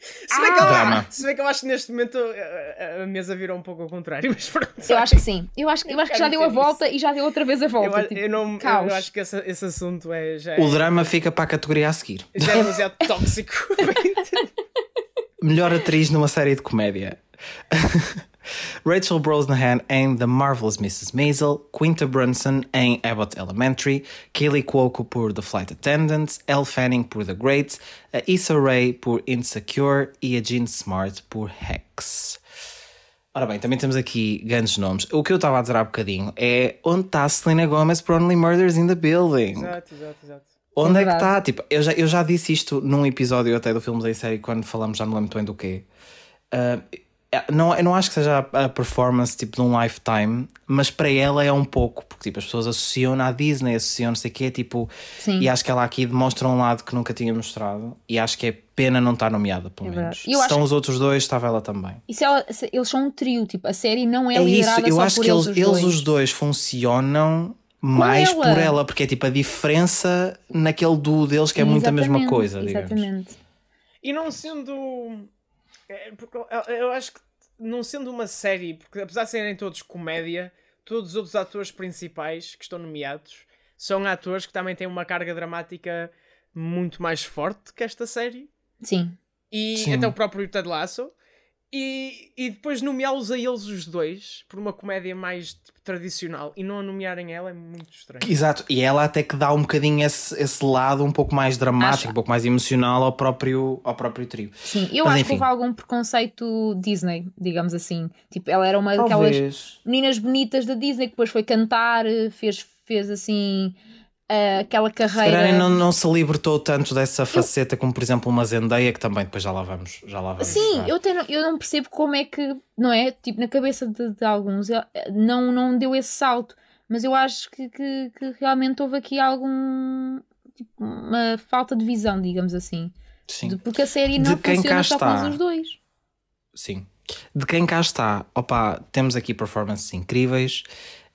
Se bem, que Drama. eu, se bem que eu acho que neste momento a, a- a mesa virou um pouco ao contrário, <laughs> mas pronto. Eu acho que sim. Eu acho, eu acho que já deu a volta e já deu outra vez a Eu, volta. a- tipo, eu não, eu, caos. eu acho que essa- esse assunto é, é, O drama fica para a categoria a seguir. <laughs> já é demasiado tóxico. <laughs> Melhor atriz numa série de comédia. Rachel Brosnahan em The Marvelous Mrs. Maisel, Quinta Brunson em Abbott Elementary, Kaylee Cuoco por The Flight Attendant, Elle Fanning por The Great, a Issa Rae por Insecure e a Jean Smart por Hex. Ora bem, também temos aqui grandes nomes. O que eu estava a dizer há bocadinho é onde está a Selena Gomez por Only Murders in the Building? exato, exato, exato. Onde é, que verdade. está? Tipo, eu já, eu já disse isto num episódio até do Filmes em Série quando falamos, já não lembro bem do quê. Ah, não, eu não acho que seja a, performance tipo de um lifetime, mas para ela é um pouco, porque tipo, as pessoas associam à Disney, associam não sei o quê, tipo, Sim. e acho que ela aqui demonstra um lado que nunca tinha mostrado, e acho que é pena não estar nomeada, pelo É menos. Se estão os outros dois, estava ela também. E se ela- se eles são um trio, tipo, a série não é, É isso, liderada eu só acho por que eles, eles, os eles dois. os dois funcionam mais ela. por ela, porque é tipo a diferença naquele duo deles que é muito a mesma Exatamente, coisa, digamos. Exatamente. E não sendo. É, porque eu- eu acho que não sendo uma série, porque apesar de serem todos comédia, todos os outros atores principais que estão nomeados são atores que também têm uma carga dramática muito mais forte que esta série. Sim. E Sim. até o próprio Ted Lasso. E, e depois nomeá-los a eles os dois por uma comédia mais tipo, tradicional e não a nomearem ela é muito estranho. Exato, e ela até que dá um bocadinho esse, esse lado um pouco mais dramático, Acho- um pouco mais emocional ao próprio, ao próprio trio. Sim, eu Mas acho enfim. que houve algum preconceito Disney, digamos assim. Tipo, ela era uma daquelas meninas bonitas da Disney que depois foi cantar, fez, fez assim eh, aquela Se carreira. não, não se libertou tanto dessa faceta como, por exemplo, uma Zendaya, que também depois já lá vamos. Já lá vamos Sim, eu, tenho, eu não percebo como é que, não é? Tipo, na cabeça de, de alguns eh, não, não deu esse salto. Mas eu acho que, que, que realmente houve aqui algum. Tipo, uma falta de visão, digamos assim. Sim. De- porque a série De não quem funciona cá só está. com os dois. Sim. De quem cá está, opa, temos aqui performances incríveis.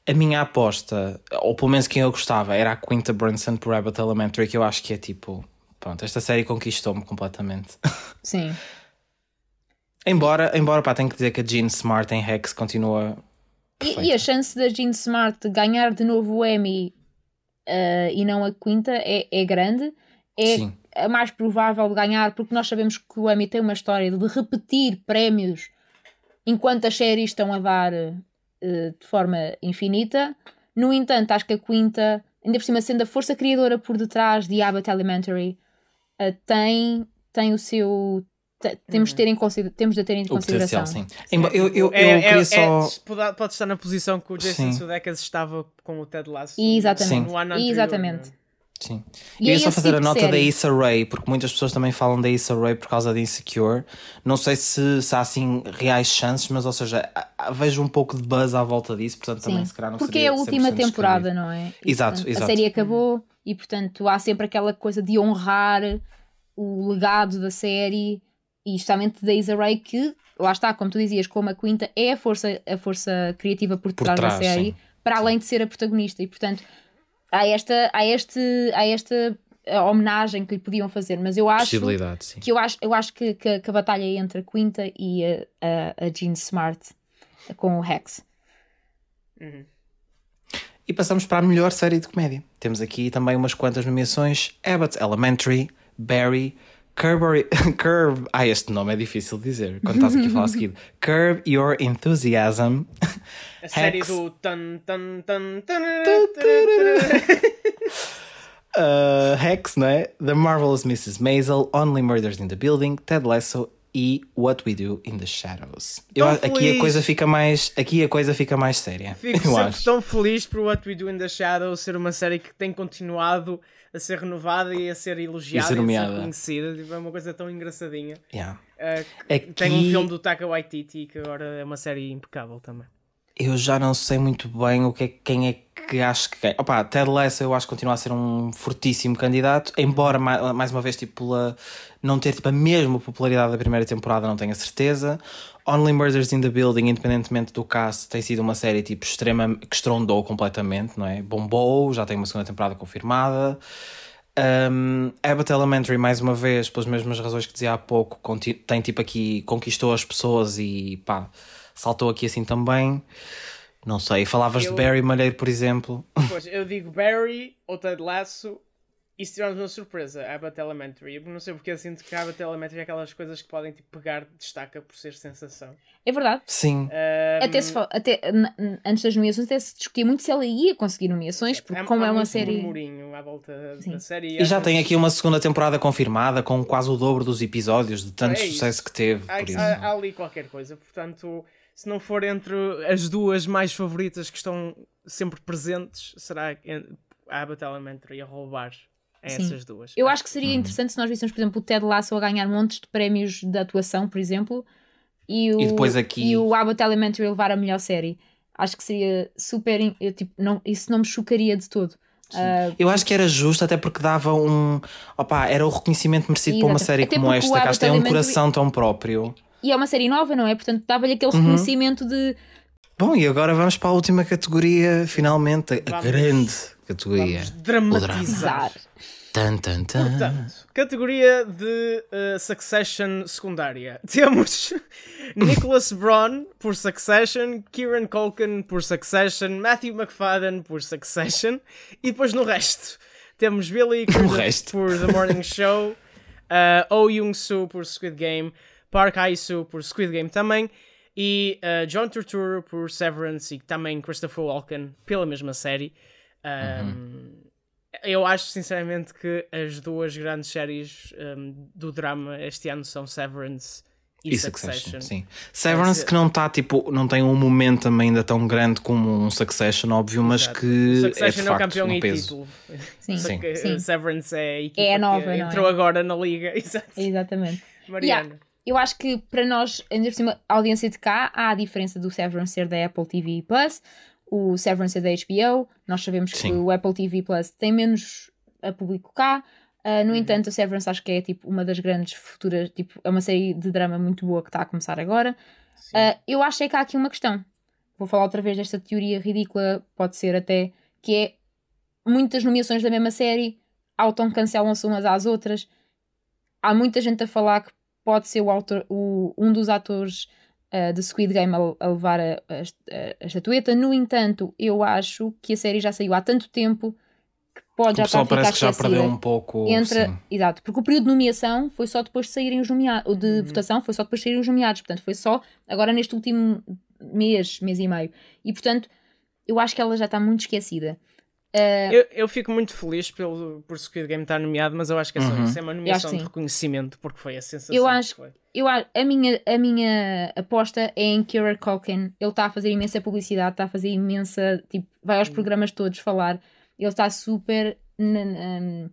A minha aposta, ou pelo menos quem eu gostava, era a Quinta Brunson por Abbott Elementary, que eu acho que é tipo. Pronto, esta série conquistou-me completamente. <laughs> Sim. embora, embora, pá, tenho que dizer que a Jean Smart em Rex continua. E, Perfeita. e a chance da Jean Smart ganhar de novo o Emmy eh, e não a Quinta é, é grande. É Sim. a mais provável de ganhar, porque nós sabemos que o Emmy tem uma história de repetir prémios enquanto as séries estão a dar eh, de forma infinita. No entanto, acho que a Quinta, ainda por cima sendo a força criadora por detrás de Abbott Elementary, eh, tem, tem o seu. te- temos, de ter em temos de ter em consideração. sim. Embora- eu, eu, eu É- é- queria é- só. pode, pode estar na posição que o Jason Sim. Sudeikis estava com o Ted Lasso Exatamente. no ano anterior, Exatamente. não é? Sim. E eu ia é só esse fazer tipo a nota da. Issa Rae, porque muitas pessoas também falam da Issa Rae por causa de Insecure. Não sei se, se há assim reais chances, mas ou seja, vejo um pouco de buzz à volta disso, portanto também Sim, se calhar não porque é a última 100% temporada, não é? E, Exato, portanto, exato. A série acabou e portanto há sempre aquela coisa de honrar o legado da série e justamente da Issa Rae que lá está, como tu dizias, como a Quinta é a força, a força criativa por Por trás, trás, da série, sim. para além de ser a protagonista e portanto há esta, há este, há esta eh, homenagem que lhe podiam fazer, mas eu acho Possibilidade, sim. que eu acho, eu acho que, que, que a batalha entre a Quinta e a, a, a Jean Smart com o Hex. Uhum. E passamos para a melhor série de comédia. Temos aqui também umas quantas nomeações: Abbott Elementary, Barry, Curb, <laughs> Curb. Ah, este nome é difícil de dizer quando estás aqui a falar a seguir. <laughs> Curb Your Enthusiasm. A série Hex. do tan tan tan tan <laughs> Uh, Hex, não é? The Marvelous Mrs. Maisel, Only Murders in the Building, Ted Lasso e What We Do in the Shadows. Eu, Tão aqui a feliz. coisa fica mais, aqui a coisa fica mais séria. Fico <laughs> eu sempre acho. tão feliz por What We Do in the Shadows ser uma série que tem continuado a ser renovada e a ser elogiada E a ser e a ser nomeada. reconhecida. Tipo, é uma coisa tão engraçadinha. Yeah. Uh, Aqui- Tem um filme do Taka Waititi que agora é uma série impecável também. Eu já não sei muito bem o que é, quem é que acho que ganha. Opa, Ted Lasso eu acho que continua a ser um fortíssimo candidato, embora ma- mais uma vez tipo, não ter tipo, a mesma popularidade da primeira temporada, não tenho a certeza. Only Murders in the Building, independentemente do cast, tem sido uma série tipo extrema que estrondou completamente, não é? Bombou, já tem uma segunda temporada confirmada. Um, Abbott Elementary, mais uma vez, pelas mesmas razões que dizia há pouco, tem tipo aqui, conquistou as pessoas e pá, saltou aqui assim também. Não sei, falavas Eu- de Barry Malheiro, por exemplo. <laughs> Pois, eu digo Barry ou Ted Lasso e se tivermos uma surpresa, Abbott Elementary. Eu não sei porque eu sinto que Abbott Elementary é aquelas coisas que podem tipo, pegar destaca por ser sensação. É verdade. Sim, Um, Até, se, até antes das nomeações, até se discutia muito se ela ia conseguir nomeações, porque como há é uma série. à volta Sim. da série. e já tem aqui uma segunda temporada confirmada com quase o dobro dos episódios, de tanto É sucesso que teve. Há, Por isso. há- há ali qualquer coisa, portanto, se não for entre as duas mais favoritas que estão sempre presentes, será a Abbott Elementary a roubar a essas duas. Eu acho que seria interessante se nós víssemos, por exemplo, o Ted Lasso a ganhar montes de prémios de atuação, por exemplo, e o, E depois aqui- e o Abbott Elementary a levar a melhor série. Acho que seria super. Eu, tipo, não, isso não me chocaria de todo. Ah, Eu acho que era justo, até porque dava um. Opa, era o reconhecimento merecido para uma série Até como esta, que acho que tem um coração tão próprio. E é uma série nova, não é? Portanto, dava-lhe aquele Uhum. reconhecimento de. Bom, e agora vamos para a última categoria, finalmente, a Vamos- grande categoria. Vamos dramatizar. Tan, tan, tan. Portanto, categoria de uh, Succession secundária. <laughs> Temos Nicholas Braun por Succession, Kieran Culkin por Succession, Matthew McFadden por Succession e depois no resto temos Billy <laughs> resto. por The Morning Show, uh, Oh Young-soo por Squid Game, Park Hae-soo por Squid Game também e uh, John Turturro por Severance e também Christopher Walken pela mesma série. Um, Eu acho sinceramente que as duas grandes séries um, do drama este ano são Severance e, E Succession. Succession, sim. Severance ser- que não está, tipo, não tem um momentum ainda tão grande como um Succession, óbvio, mas Exato. que Succession é é, de o facto campeão um e peso. título. Sim, Sim. Sim. Severance é a equipa É a nova, que não é? entrou agora na liga. <laughs> Exato. Exatamente. Mariana. Eu acho que para nós, ainda por cima, a audiência de cá, há a diferença do Severance ser da Apple TV Plus, o Severance é da HBO. Nós sabemos que Sim. o Apple TV Plus tem menos a público cá. Uhum. no entanto, o Severance acho que é tipo uma das grandes futuras, tipo, é uma série de drama muito boa que está a começar agora. Ah, eu acho é que há aqui uma questão. Vou falar outra vez desta teoria ridícula, pode ser até, que é muitas nomeações da mesma série auto-cancelam-se umas às outras. Há muita gente a falar que pode ser o autor, o, um dos atores ah, de Squid Game a, a levar a, a, a- estatueta. No entanto, eu acho que a série já saiu há tanto tempo que pode O já estar a pessoal ficar parece que já perdeu um pouco. Entra, sim. exato, porque o período de nomeação foi só depois de saírem os nomeados, o de Uhum. votação foi só depois de saírem os nomeados, portanto foi só agora neste último mês, mês e meio. E portanto, eu acho que ela já está muito esquecida. Ah, Eu, eu fico muito feliz pelo, por Squid Game estar nomeado, mas eu acho que é, só Uhum. isso, é uma nomeação que de reconhecimento, porque foi a sensação. Eu que acho- foi. eu, a, a minha, a minha aposta é em Kieran Culkin. Ele está a fazer imensa publicidade, está a fazer imensa. Tipo, vai aos programas todos falar. Ele está super na, na,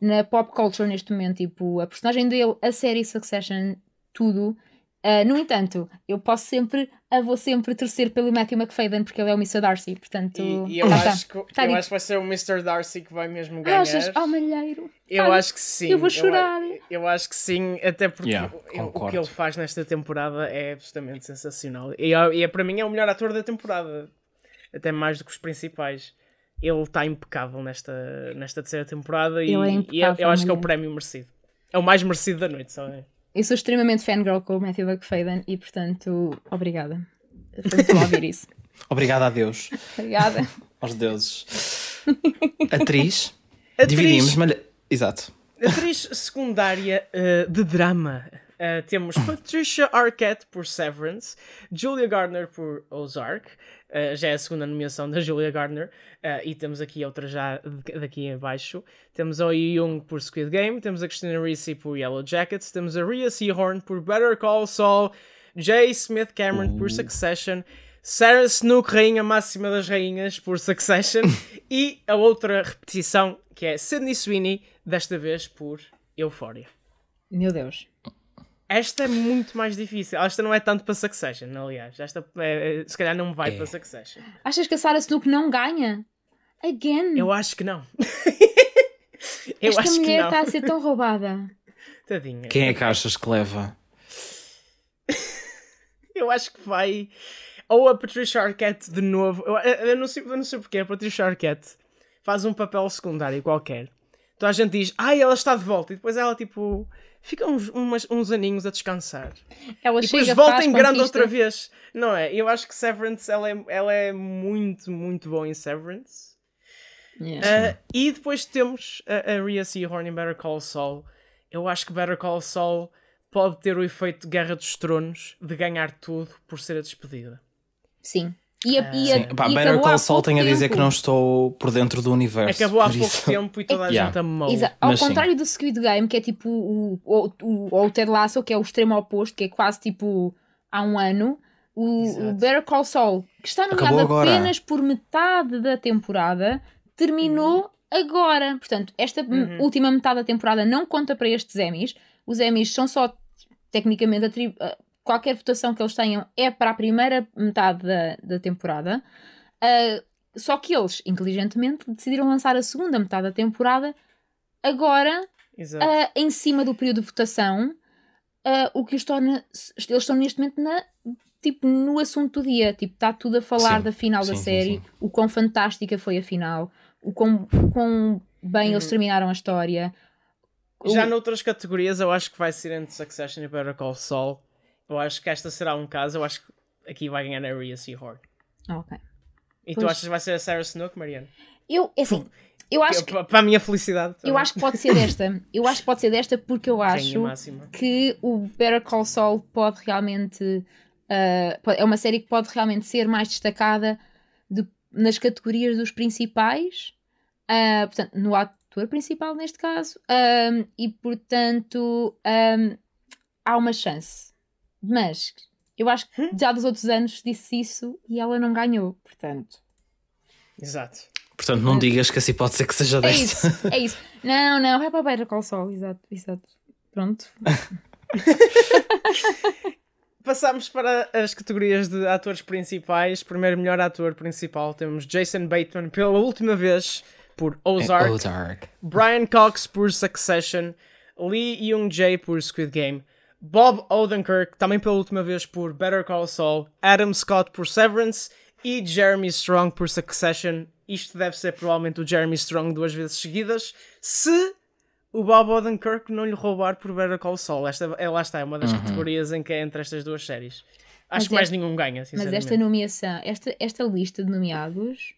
na pop culture neste momento. Tipo, a personagem dele, a série Succession, tudo. Uh, no entanto, eu posso sempre, eu vou sempre torcer pelo Matthew McFadden porque ele é o Mr. Darcy, portanto. E, e eu, está. acho, que, Tá eu dito. acho que vai ser o Mr. Darcy que vai mesmo ganhar. Achas? Oh, malheiro. Eu Ai, acho que sim. eu vou chorar. Eu, eu acho que sim, até porque Yeah, o- o, que ele faz nesta temporada é absolutamente sensacional. E, é- e é, para mim é o melhor ator da temporada. Até mais do que os principais. Ele está impecável nesta, nesta terceira temporada e, é e eu- impecável, eu acho que é o prémio merecido. É o mais merecido da noite, sabe? Eu sou extremamente fangirl com o Matthew McFadden e, portanto, obrigada. Foi muito bom ouvir isso. <laughs> Obrigado a Deus, Obrigada. <laughs> aos deuses. <laughs> Atriz. Atriz- Dividimos, mas. Exato. Atriz secundária uh, de drama. Uh, temos Patricia Arquette por Severance, Julia Gardner por Ozark, uh, já é a segunda nomeação da Julia Gardner, uh, e temos aqui outra já daqui abaixo. Temos a Oi Young por Squid Game, temos a Christina Ricci por Yellow Jackets, temos a Rhea Seahorn por Better Call Saul, Jay Smith Cameron por Succession, Sarah Snook, rainha máxima das rainhas, por Succession, <laughs> e a outra repetição que é Sydney Sweeney, desta vez por Euphoria. Meu Deus. Esta é muito mais difícil. Esta não é tanto para Succession, aliás. Esta é, é, se calhar não vai É. para Succession. Achas que a Sarah Snook não ganha? Again? Eu acho que não. <laughs> Eu Esta acho que mulher está a ser tão roubada. Tadinha. Quem é que achas que leva? <laughs> Eu acho que vai. Ou a Patricia Arquette de novo. Eu, eu- eu não sei, eu não sei porque. A Patricia Arquette faz um papel secundário qualquer. Então a gente diz, ai, ela está de volta. E depois ela, tipo, fica uns, umas- uns aninhos a descansar. Ela E depois volta em grande conquista. outra vez. Não é? Eu acho que Severance, ela é, ela é muito, muito boa em Severance. Yeah. Uh, e depois temos a, a Rhea Seahorn em Better Call Saul. Eu acho que Better Call Saul pode ter o efeito de Guerra dos Tronos de ganhar tudo por ser a despedida. Sim. E, a, e, a, Sim. Pá, e Better Call Saul tem a dizer tempo. que não estou por dentro do universo. Acabou há pouco isso- tempo e toda a Yeah. gente amou. Exa- Ao Mas sim. contrário do Squid Game, que é tipo o, o, o, ou o Ted Lasso, que é o extremo oposto, que é quase tipo há um ano, o, o Exato. Better Call Saul, que está nomeado apenas por metade da temporada, terminou agora. Portanto, esta Uhum. última metade da temporada não conta para estes Emmys. Os Emmys são só, tecnicamente, atri- ah, qualquer votação que eles tenham é para a primeira metade da, da temporada. Ah, só que eles, inteligentemente, decidiram lançar a segunda metade da temporada agora ah, em cima do período de votação, ah, o que os torna. Eles estão neste momento na, tipo, no assunto do dia. Tipo, está tudo a falar Sim, da final da sim, sim, série, sim. o quão fantástica foi a final, o quão, o quão bem eles Uhum. terminaram a história. O- Já noutras categorias, eu acho que vai ser entre Succession e Better Call Saul. Eu acho que esta será um caso. Eu acho que aqui vai ganhar a Rhea Seahorn. Ah, ok. E tu Pois. achas que vai ser a Sarah Snook, Mariana? Eu, é assim, eu acho que. Pa- Para a minha felicidade. Eu também. acho que pode ser desta. Eu acho que pode ser desta porque eu acho que o Better Call Saul pode realmente uh, é uma série que pode realmente ser mais destacada de- nas categorias dos principais, uh, portanto, no ator principal neste caso, um, e portanto um, há uma chance. Mas eu acho que já dos outros anos disse isso e ela não ganhou, portanto. Exato. Portanto, não digas que assim pode ser que seja É desta. isso, é isso. Não, não, é para Better Call Saul, exato, exato. Pronto. <laughs> Passamos para as categorias de atores principais. Primeiro melhor ator principal temos Jason Bateman pela última vez por Ozark, Ozark. Brian Cox por Succession, Lee Young-jae por Squid Game, Bob Odenkirk também pela última vez por Better Call Saul, Adam Scott por Severance e Jeremy Strong por Succession. Isto deve ser provavelmente o Jeremy Strong duas vezes seguidas, se o Bob Odenkirk não lhe roubar por Better Call Saul. Esta, é, lá está, é uma das categorias em que é entre estas duas séries. Acho Mas que mais é- nenhum ganha, Mas esta nomeação, esta, esta lista de nomeados,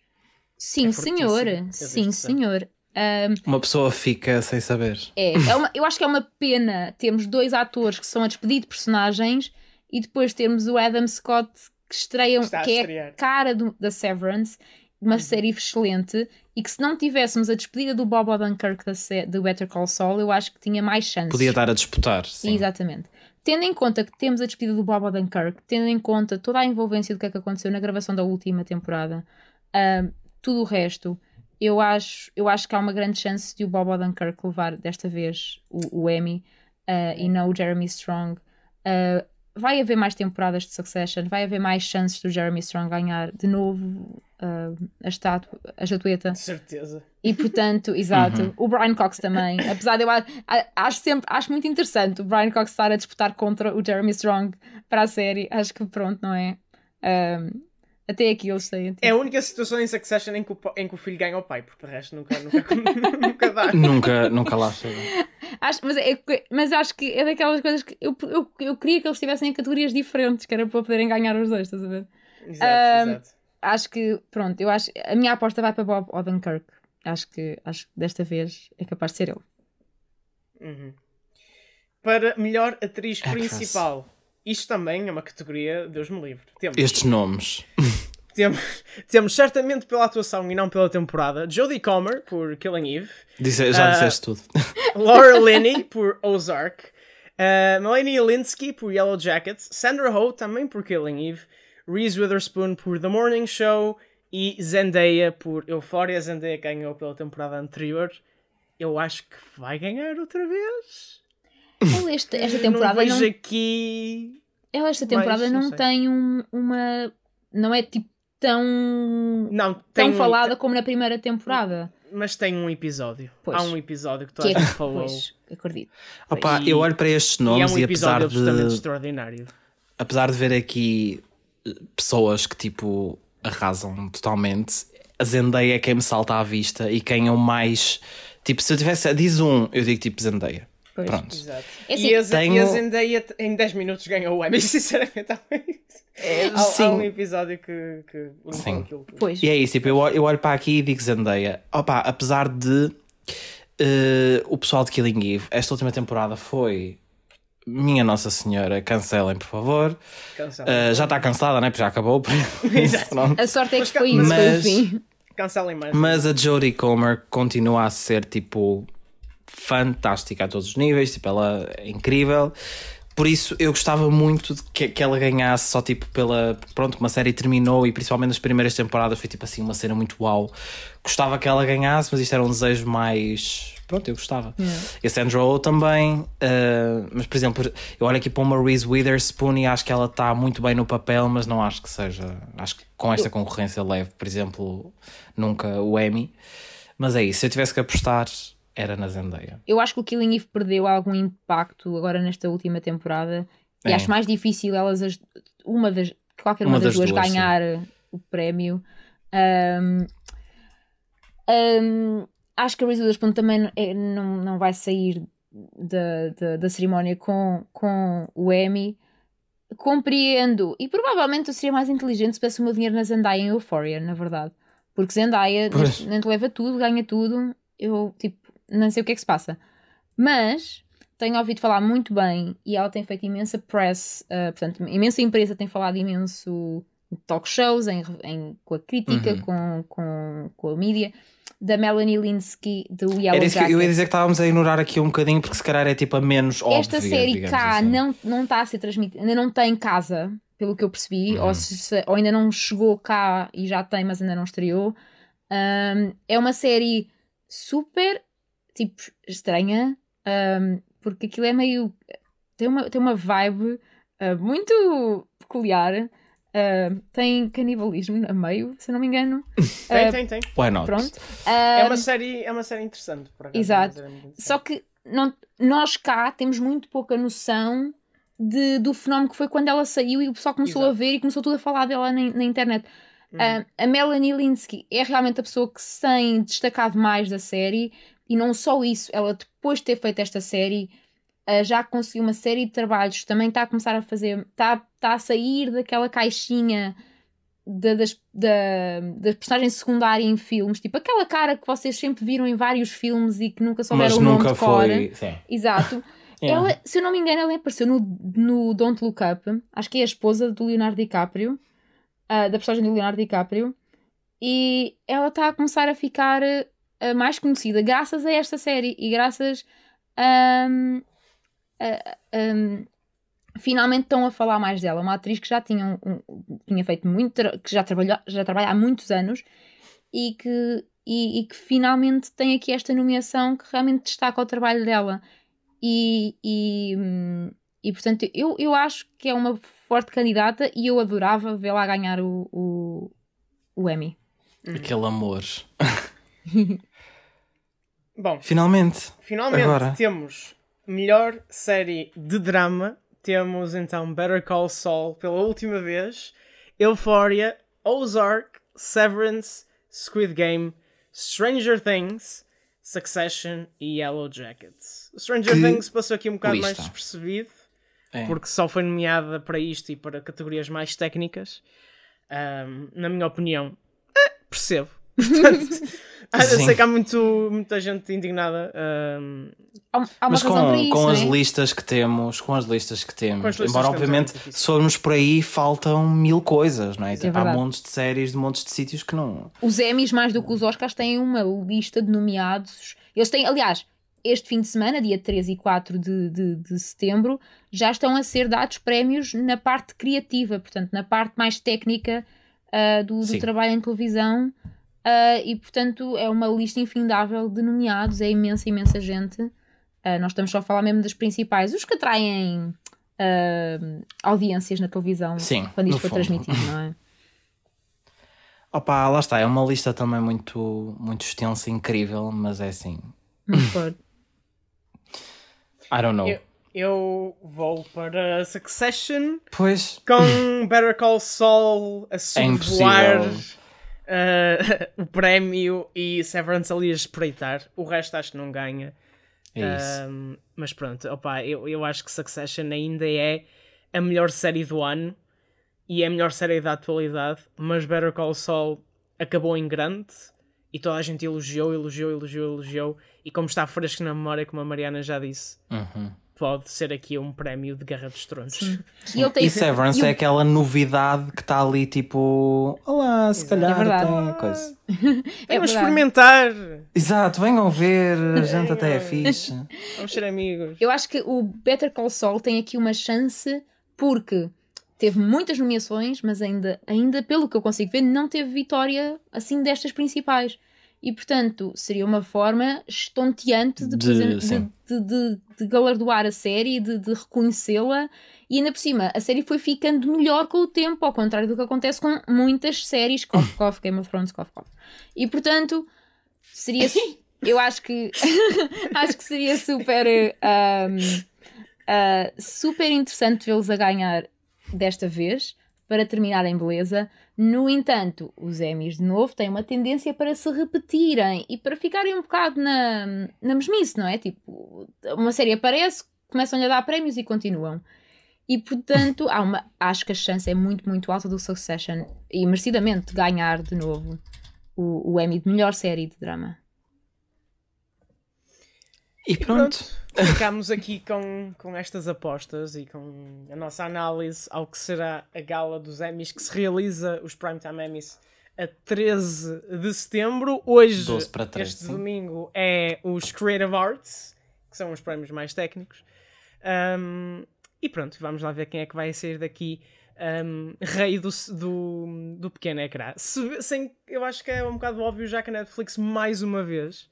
sim, É senhor. Sim, senhor. Ahm, Uma pessoa fica sem saber. é, é uma- eu acho que é uma pena termos dois atores que são a despedir de personagens e depois termos o Adam Scott que estreiam, Está a que é a cara do- da Severance, uma Uhum. série excelente, e que se não tivéssemos a despedida do Bob Odenkirk do Better Call Saul, eu acho que tinha mais chances. Podia dar a disputar. Sim. Exatamente. Tendo em conta que temos a despedida do Bob Odenkirk, tendo em conta toda a envolvência do que é que aconteceu na gravação da última temporada, tudo o resto, eu acho, eu acho que há uma grande chance de o Bob Odenkirk levar desta vez o, o Emmy ah, e não o Jeremy Strong. Ah, vai haver mais temporadas de Succession, vai haver mais chances do Jeremy Strong ganhar de novo uh, a, estátua, a estatueta. Certeza. E portanto, <laughs> exato, uhum. o Brian Cox também. Apesar de eu acho sempre, acho muito interessante o Brian Cox estar a disputar contra o Jeremy Strong para a série. Acho que pronto, não é? Um, até aqui eu sei. É a única situação em Succession em que o, em que o filho ganha o pai, porque de resto nunca, nunca, <laughs> nunca dá. Nunca, nunca lá chega. Acho, mas, é, mas acho que é daquelas coisas que eu, eu, eu queria que eles estivessem em categorias diferentes, que era para poderem ganhar os dois, estás a ver? Exato, um, exato. Acho que, pronto, eu acho a minha aposta vai para Bob Odenkirk. Acho que, acho que desta vez é capaz de ser ele. Uhum. Para melhor atriz principal. Isto também é uma categoria, Deus me livre. Temos, Estes nomes. Temos, <laughs> temos certamente pela atuação e não pela temporada Jodie Comer por Killing Eve. Disse, já uh, disseste tudo. <laughs> Laura Linney por Ozark. Uh, Melanie Linsky por Yellow Jackets. Sandra Ho também por Killing Eve. Reese Witherspoon por The Morning Show. E Zendaya por Euphoria. Zendaya ganhou pela temporada anterior. Eu acho que vai ganhar outra vez. Ela esta, esta temporada não vejo não... aqui. Ela esta temporada mais, não, não tem um, uma. Não é tipo tão. Não, tão falada como na primeira temporada. Mas tem um episódio. Pois. Há um episódio que tu que é, falou. Pois, acredito. Opa, e, eu olho para estes nomes e, é um e apesar de. extraordinário. Apesar de ver aqui eh, pessoas que tipo arrasam totalmente, a Zendaya é quem me salta à vista e quem eu mais. Tipo, se eu tivesse. Diz um, eu digo tipo Zendaya. Pois. Pronto. Exato. É assim, e, a, tenho... e a Zendaya em 10 minutos ganhou o Emmy, <laughs> sinceramente. É, há, Sim. há um episódio que, que Sim. aquilo. Pois. E é isso, tipo, eu, eu olho para aqui e digo Zendaya. Opa, apesar de uh, o pessoal de Killing Eve, esta última temporada foi minha Nossa Senhora, cancelem, por favor. Uh, já está cansada, né? Porque já acabou. <laughs> a sorte é que foi isso, mas, foi o fim. Cancelem mais. Mas a Jodie Comer continua a ser tipo fantástica a todos os níveis, tipo, ela é incrível. Por isso eu gostava muito de que, que ela ganhasse só tipo pela. Pronto, uma série terminou e principalmente nas primeiras temporadas foi tipo assim uma cena muito uau. Gostava que ela ganhasse, mas isto era um desejo mais. Pronto, eu gostava. Yeah. E a Sandra Oh também. Uh, mas por exemplo, eu olho aqui para uma Reese Witherspoon e acho que ela está muito bem no papel, mas não acho que seja. Acho que com esta concorrência leve, por exemplo, nunca o Emmy. Mas é isso, se eu tivesse que apostar, era na Zendaya. Eu acho que o Killing Eve perdeu algum impacto agora nesta última temporada é. e acho mais difícil elas as, uma das qualquer uma, uma das, das, duas, ganhar sim. o prémio. Um, um, acho que a Reese Witherspoon também é, não, não vai sair da, da, da cerimónia com, com o Emmy. Compreendo e provavelmente eu seria mais inteligente se pudesse o meu dinheiro na Zendaya em Euphoria, na verdade. Porque Zendaya nem leva tudo, ganha tudo. Eu, tipo, não sei o que é que se passa. Mas tenho ouvido falar muito bem e ela tem feito imensa press, uh, portanto, imensa imprensa tem falado imenso talk shows em, em com a crítica, uhum. com, com, com a mídia. Da Melanie Linsky do Yellow Jackets. eu ia dizer que estávamos a ignorar aqui um bocadinho porque se calhar é tipo a menos óbvia. Esta série cá assim. não, não está a ser transmitida, ainda não tem casa, pelo que eu percebi, uhum. ou, se, ou ainda não chegou cá e já tem, mas ainda não estreou. Um, é uma série super tipo estranha, um, porque aquilo é meio. tem uma, tem uma vibe uh, muito peculiar. Uh, tem canibalismo a meio, se não me engano. <laughs> tem, uh, tem, tem. Why not? Pronto. é, uma série, é uma série interessante. Por acaso, exato. Só que não, nós cá temos muito pouca noção de, do fenómeno que foi quando ela saiu e o pessoal começou exato. a ver e começou tudo a falar dela na, na internet. Uhum. Uh, a Melanie Linsky é realmente a pessoa que se tem destacado mais da série, e não só isso, ela depois de ter feito esta série uh, já conseguiu uma série de trabalhos, também está a começar a fazer, está, está a sair daquela caixinha da, das, da, da personagem secundária em filmes, tipo aquela cara que vocês sempre viram em vários filmes e que nunca souberam Mas o nome nunca de cor. Foi... Exato. <laughs> yeah. Ela, se eu não me engano, ela apareceu no, no Don't Look Up, acho que é a esposa do Leonardo DiCaprio, uh, da personagem do Leonardo DiCaprio, e ela está a começar a ficar uh, mais conhecida graças a esta série e graças um, a, um, finalmente estão a falar mais dela. Uma atriz que já tinha, um, tinha feito muito, que já, trabalhou, já trabalha há muitos anos e que, e, e, que finalmente tem aqui esta nomeação que realmente destaca o trabalho dela. E, e, E portanto, eu, eu acho que é uma forte candidata e eu adorava vê-la ganhar o, o, o Emmy. Aquele amor. <laughs> Bom, Finalmente. finalmente Agora. temos melhor série de drama. Temos então Better Call Saul pela última vez, Euphoria, Ozark, Severance, Squid Game, Stranger Things, Succession e Yellow Jackets. O Stranger Que Things passou aqui um bocado mais lista. despercebido. É. porque só foi nomeada para isto e para categorias mais técnicas. Ahm, na minha opinião, eh, percebo. Portanto, <laughs> ah, eu Sim. sei que há muito, muita gente indignada. ahm, Há, há uma Mas razão para com, isso, com não as é? listas que temos, com as listas que temos, Com as listas embora que é obviamente se formos por aí faltam mil coisas, não é? Tipo, há verdade. montes de séries de montes de sítios que não. Os Emmys, mais do que os Oscars, têm uma lista de nomeados. Eles têm, aliás, este fim de semana, dia 3 e 4 de, de, de setembro, já estão a ser dados prémios na parte criativa, portanto, na parte mais técnica ah, do, do Sim. trabalho em televisão. Ah, e, portanto, é uma lista infindável de nomeados, é imensa, imensa gente. Ah, nós estamos só a falar mesmo das principais, os que atraem ah, audiências na televisão Sim, quando isto for fundo. transmitido, não é? <laughs> Opa, lá está, é uma lista também muito, muito extensa, incrível, mas é assim. Muito forte. <coughs> I don't know. eu, eu vou para Succession Pois, com <coughs> Better Call Saul a sobrevoar impossível. Ah, <laughs> o prémio e Severance ali a espreitar. O resto acho que não ganha. é isso. Um, mas pronto, opa, eu, eu acho que Succession ainda é a melhor série do ano e é a melhor série da atualidade, mas Better Call Saul acabou em grande e toda a gente elogiou, elogiou, elogiou, elogiou e como está fresco na memória, como a Mariana já disse, Uhum. Pode ser aqui um prémio de Guerra dos Tronos. <laughs> E ele tem E Severance e o- é aquela novidade que está ali, tipo, olá, se calhar É até coisa. <laughs> É Vamos experimentar, Exato, venham ver, a gente até é <laughs> fixe. vamos ser amigos. Eu acho que o Better Call Saul tem aqui uma chance porque teve muitas nomeações, mas ainda, ainda pelo que eu consigo ver, não teve vitória assim destas principais. E portanto, seria uma forma estonteante de, De- de, de, galardoar a série, de, de reconhecê-la. E ainda por cima, a série foi ficando melhor com o tempo, ao contrário do que acontece com muitas séries, Cough, <laughs> Cough, Game of Thrones, Cough, Cough. E portanto, seria. <laughs> Eu acho que <laughs> acho que seria super um, uh, super interessante vê-los a ganhar desta vez para terminar em beleza. No entanto, os Emmys de novo têm uma tendência para se repetirem e para ficarem um bocado na, na mesmice, não é? Tipo, uma série aparece, começam-lhe a dar prémios e continuam. E portanto, há uma, acho que a chance é muito, muito alta do Succession e merecidamente ganhar de novo o, o Emmy de melhor série de drama. E pronto. Ficámos aqui com, com estas apostas e com a nossa análise ao que será a gala dos Emmys que se realiza, os Primetime Emmys, a 13 de setembro. Hoje, 12 para 13, este sim. domingo, é os Creative Arts, que são os prémios mais técnicos. Um, e pronto, vamos lá ver quem é que vai sair daqui um, rei do, do, do pequeno ecrã. Se, sem, eu acho que é um bocado óbvio já que a Netflix, mais uma vez,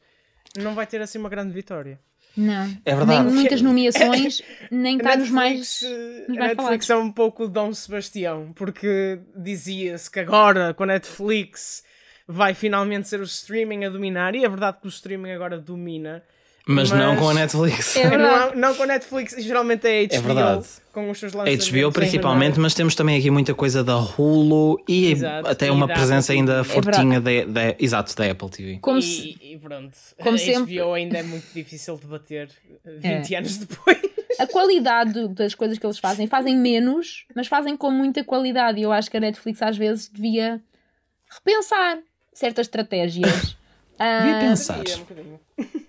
não vai ter assim uma grande vitória. Não. É verdade. Nem muitas nomeações, <laughs> nem A está nos Netflix, mais. nos mais Netflix é um pouco Dom Sebastião, porque dizia-se que agora com a Netflix vai finalmente ser o streaming a dominar, e é verdade que o streaming agora domina. Mas, não Mas- com a Netflix. É. Não, não com a Netflix, geralmente é HBO, verdade. com os seus lançamentos. HBO principalmente, mas temos também aqui muita coisa da Hulu e Exato, até e uma presença Apple ainda fortinha da, da, exato, da Apple TV. Como e, se, e pronto, como a sempre- HBO ainda é muito difícil de bater eh, É. 20 anos <laughs> depois. a qualidade das coisas que eles fazem, fazem menos, mas fazem com muita qualidade. E eu acho que a Netflix às vezes devia repensar certas estratégias. <laughs> Ah, Devia pensar. Bocadinho.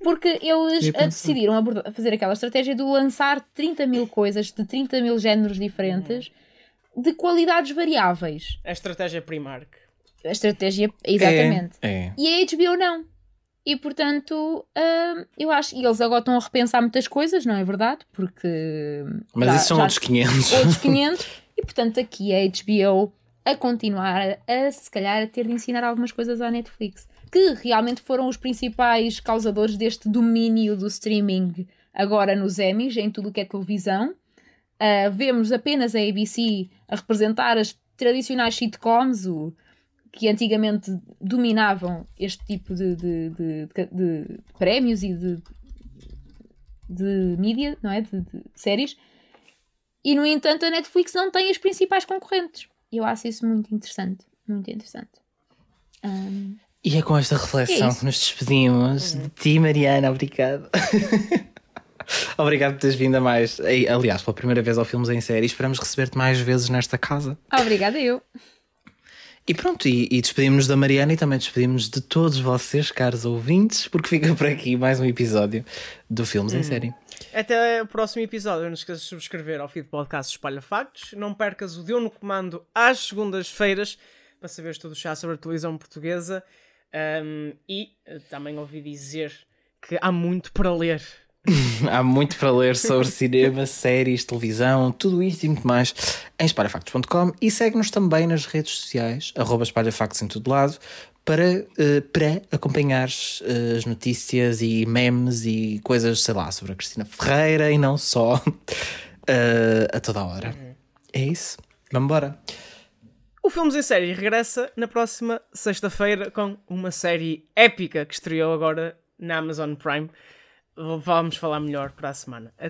porque eles ah, decidiram aborda- fazer aquela estratégia de lançar 30 mil coisas de 30 mil géneros diferentes de qualidades variáveis. A estratégia Primark. A estratégia, exatamente. É, é. E a HBO não. E portanto, hum, eu acho. E eles agora estão a repensar muitas coisas, não é verdade? Porque. Mas já- isso são já- outros 500. outros 500. <laughs> e portanto, aqui a HBO a continuar a, se calhar, a ter de ensinar algumas coisas à Netflix. Que realmente foram os principais causadores deste domínio do streaming agora nos Emmys, em tudo o que é televisão. Uh, vemos apenas a ABC a representar as tradicionais sitcoms o, que antigamente dominavam este tipo de, de, de, de prémios e de, de mídia, não é? De, séries. E no entanto, a Netflix não tem as principais concorrentes. Eu acho isso muito interessante. Muito interessante. Um... E é com esta reflexão é que nos despedimos uhum. de ti, Mariana. Obrigado. <laughs> Obrigado por teres vindo a mais. Aliás, pela primeira vez ao Filmes em Série. Esperamos receber-te mais vezes nesta casa. Obrigada, eu. E pronto, e, e despedimos-nos da Mariana e também despedimos de todos vocês, caros ouvintes, porque fica por aqui mais um episódio do Filmes hum. em Série. Até o próximo episódio. Não esqueças de subscrever ao feed podcast Espalha Factos. Não percas o Deu no Comando às segundas-feiras para saberes tudo chá sobre a televisão portuguesa. Um, e eh, também ouvi dizer que há muito para ler <laughs> Há muito para ler sobre cinema, <laughs> séries, televisão, tudo isto e muito mais em espalhafactos.com e segue-nos também nas redes sociais, arroba espalhafactos em todo lado, para, uh, para acompanhar uh, as notícias e memes e coisas, sei lá, sobre a Cristina Ferreira e não só uh, <laughs> a toda a hora. É isso. Vamos embora. O Filmes em Série regressa na próxima sexta-feira com uma série épica que estreou agora na Amazon Prime vamos falar melhor para a semana.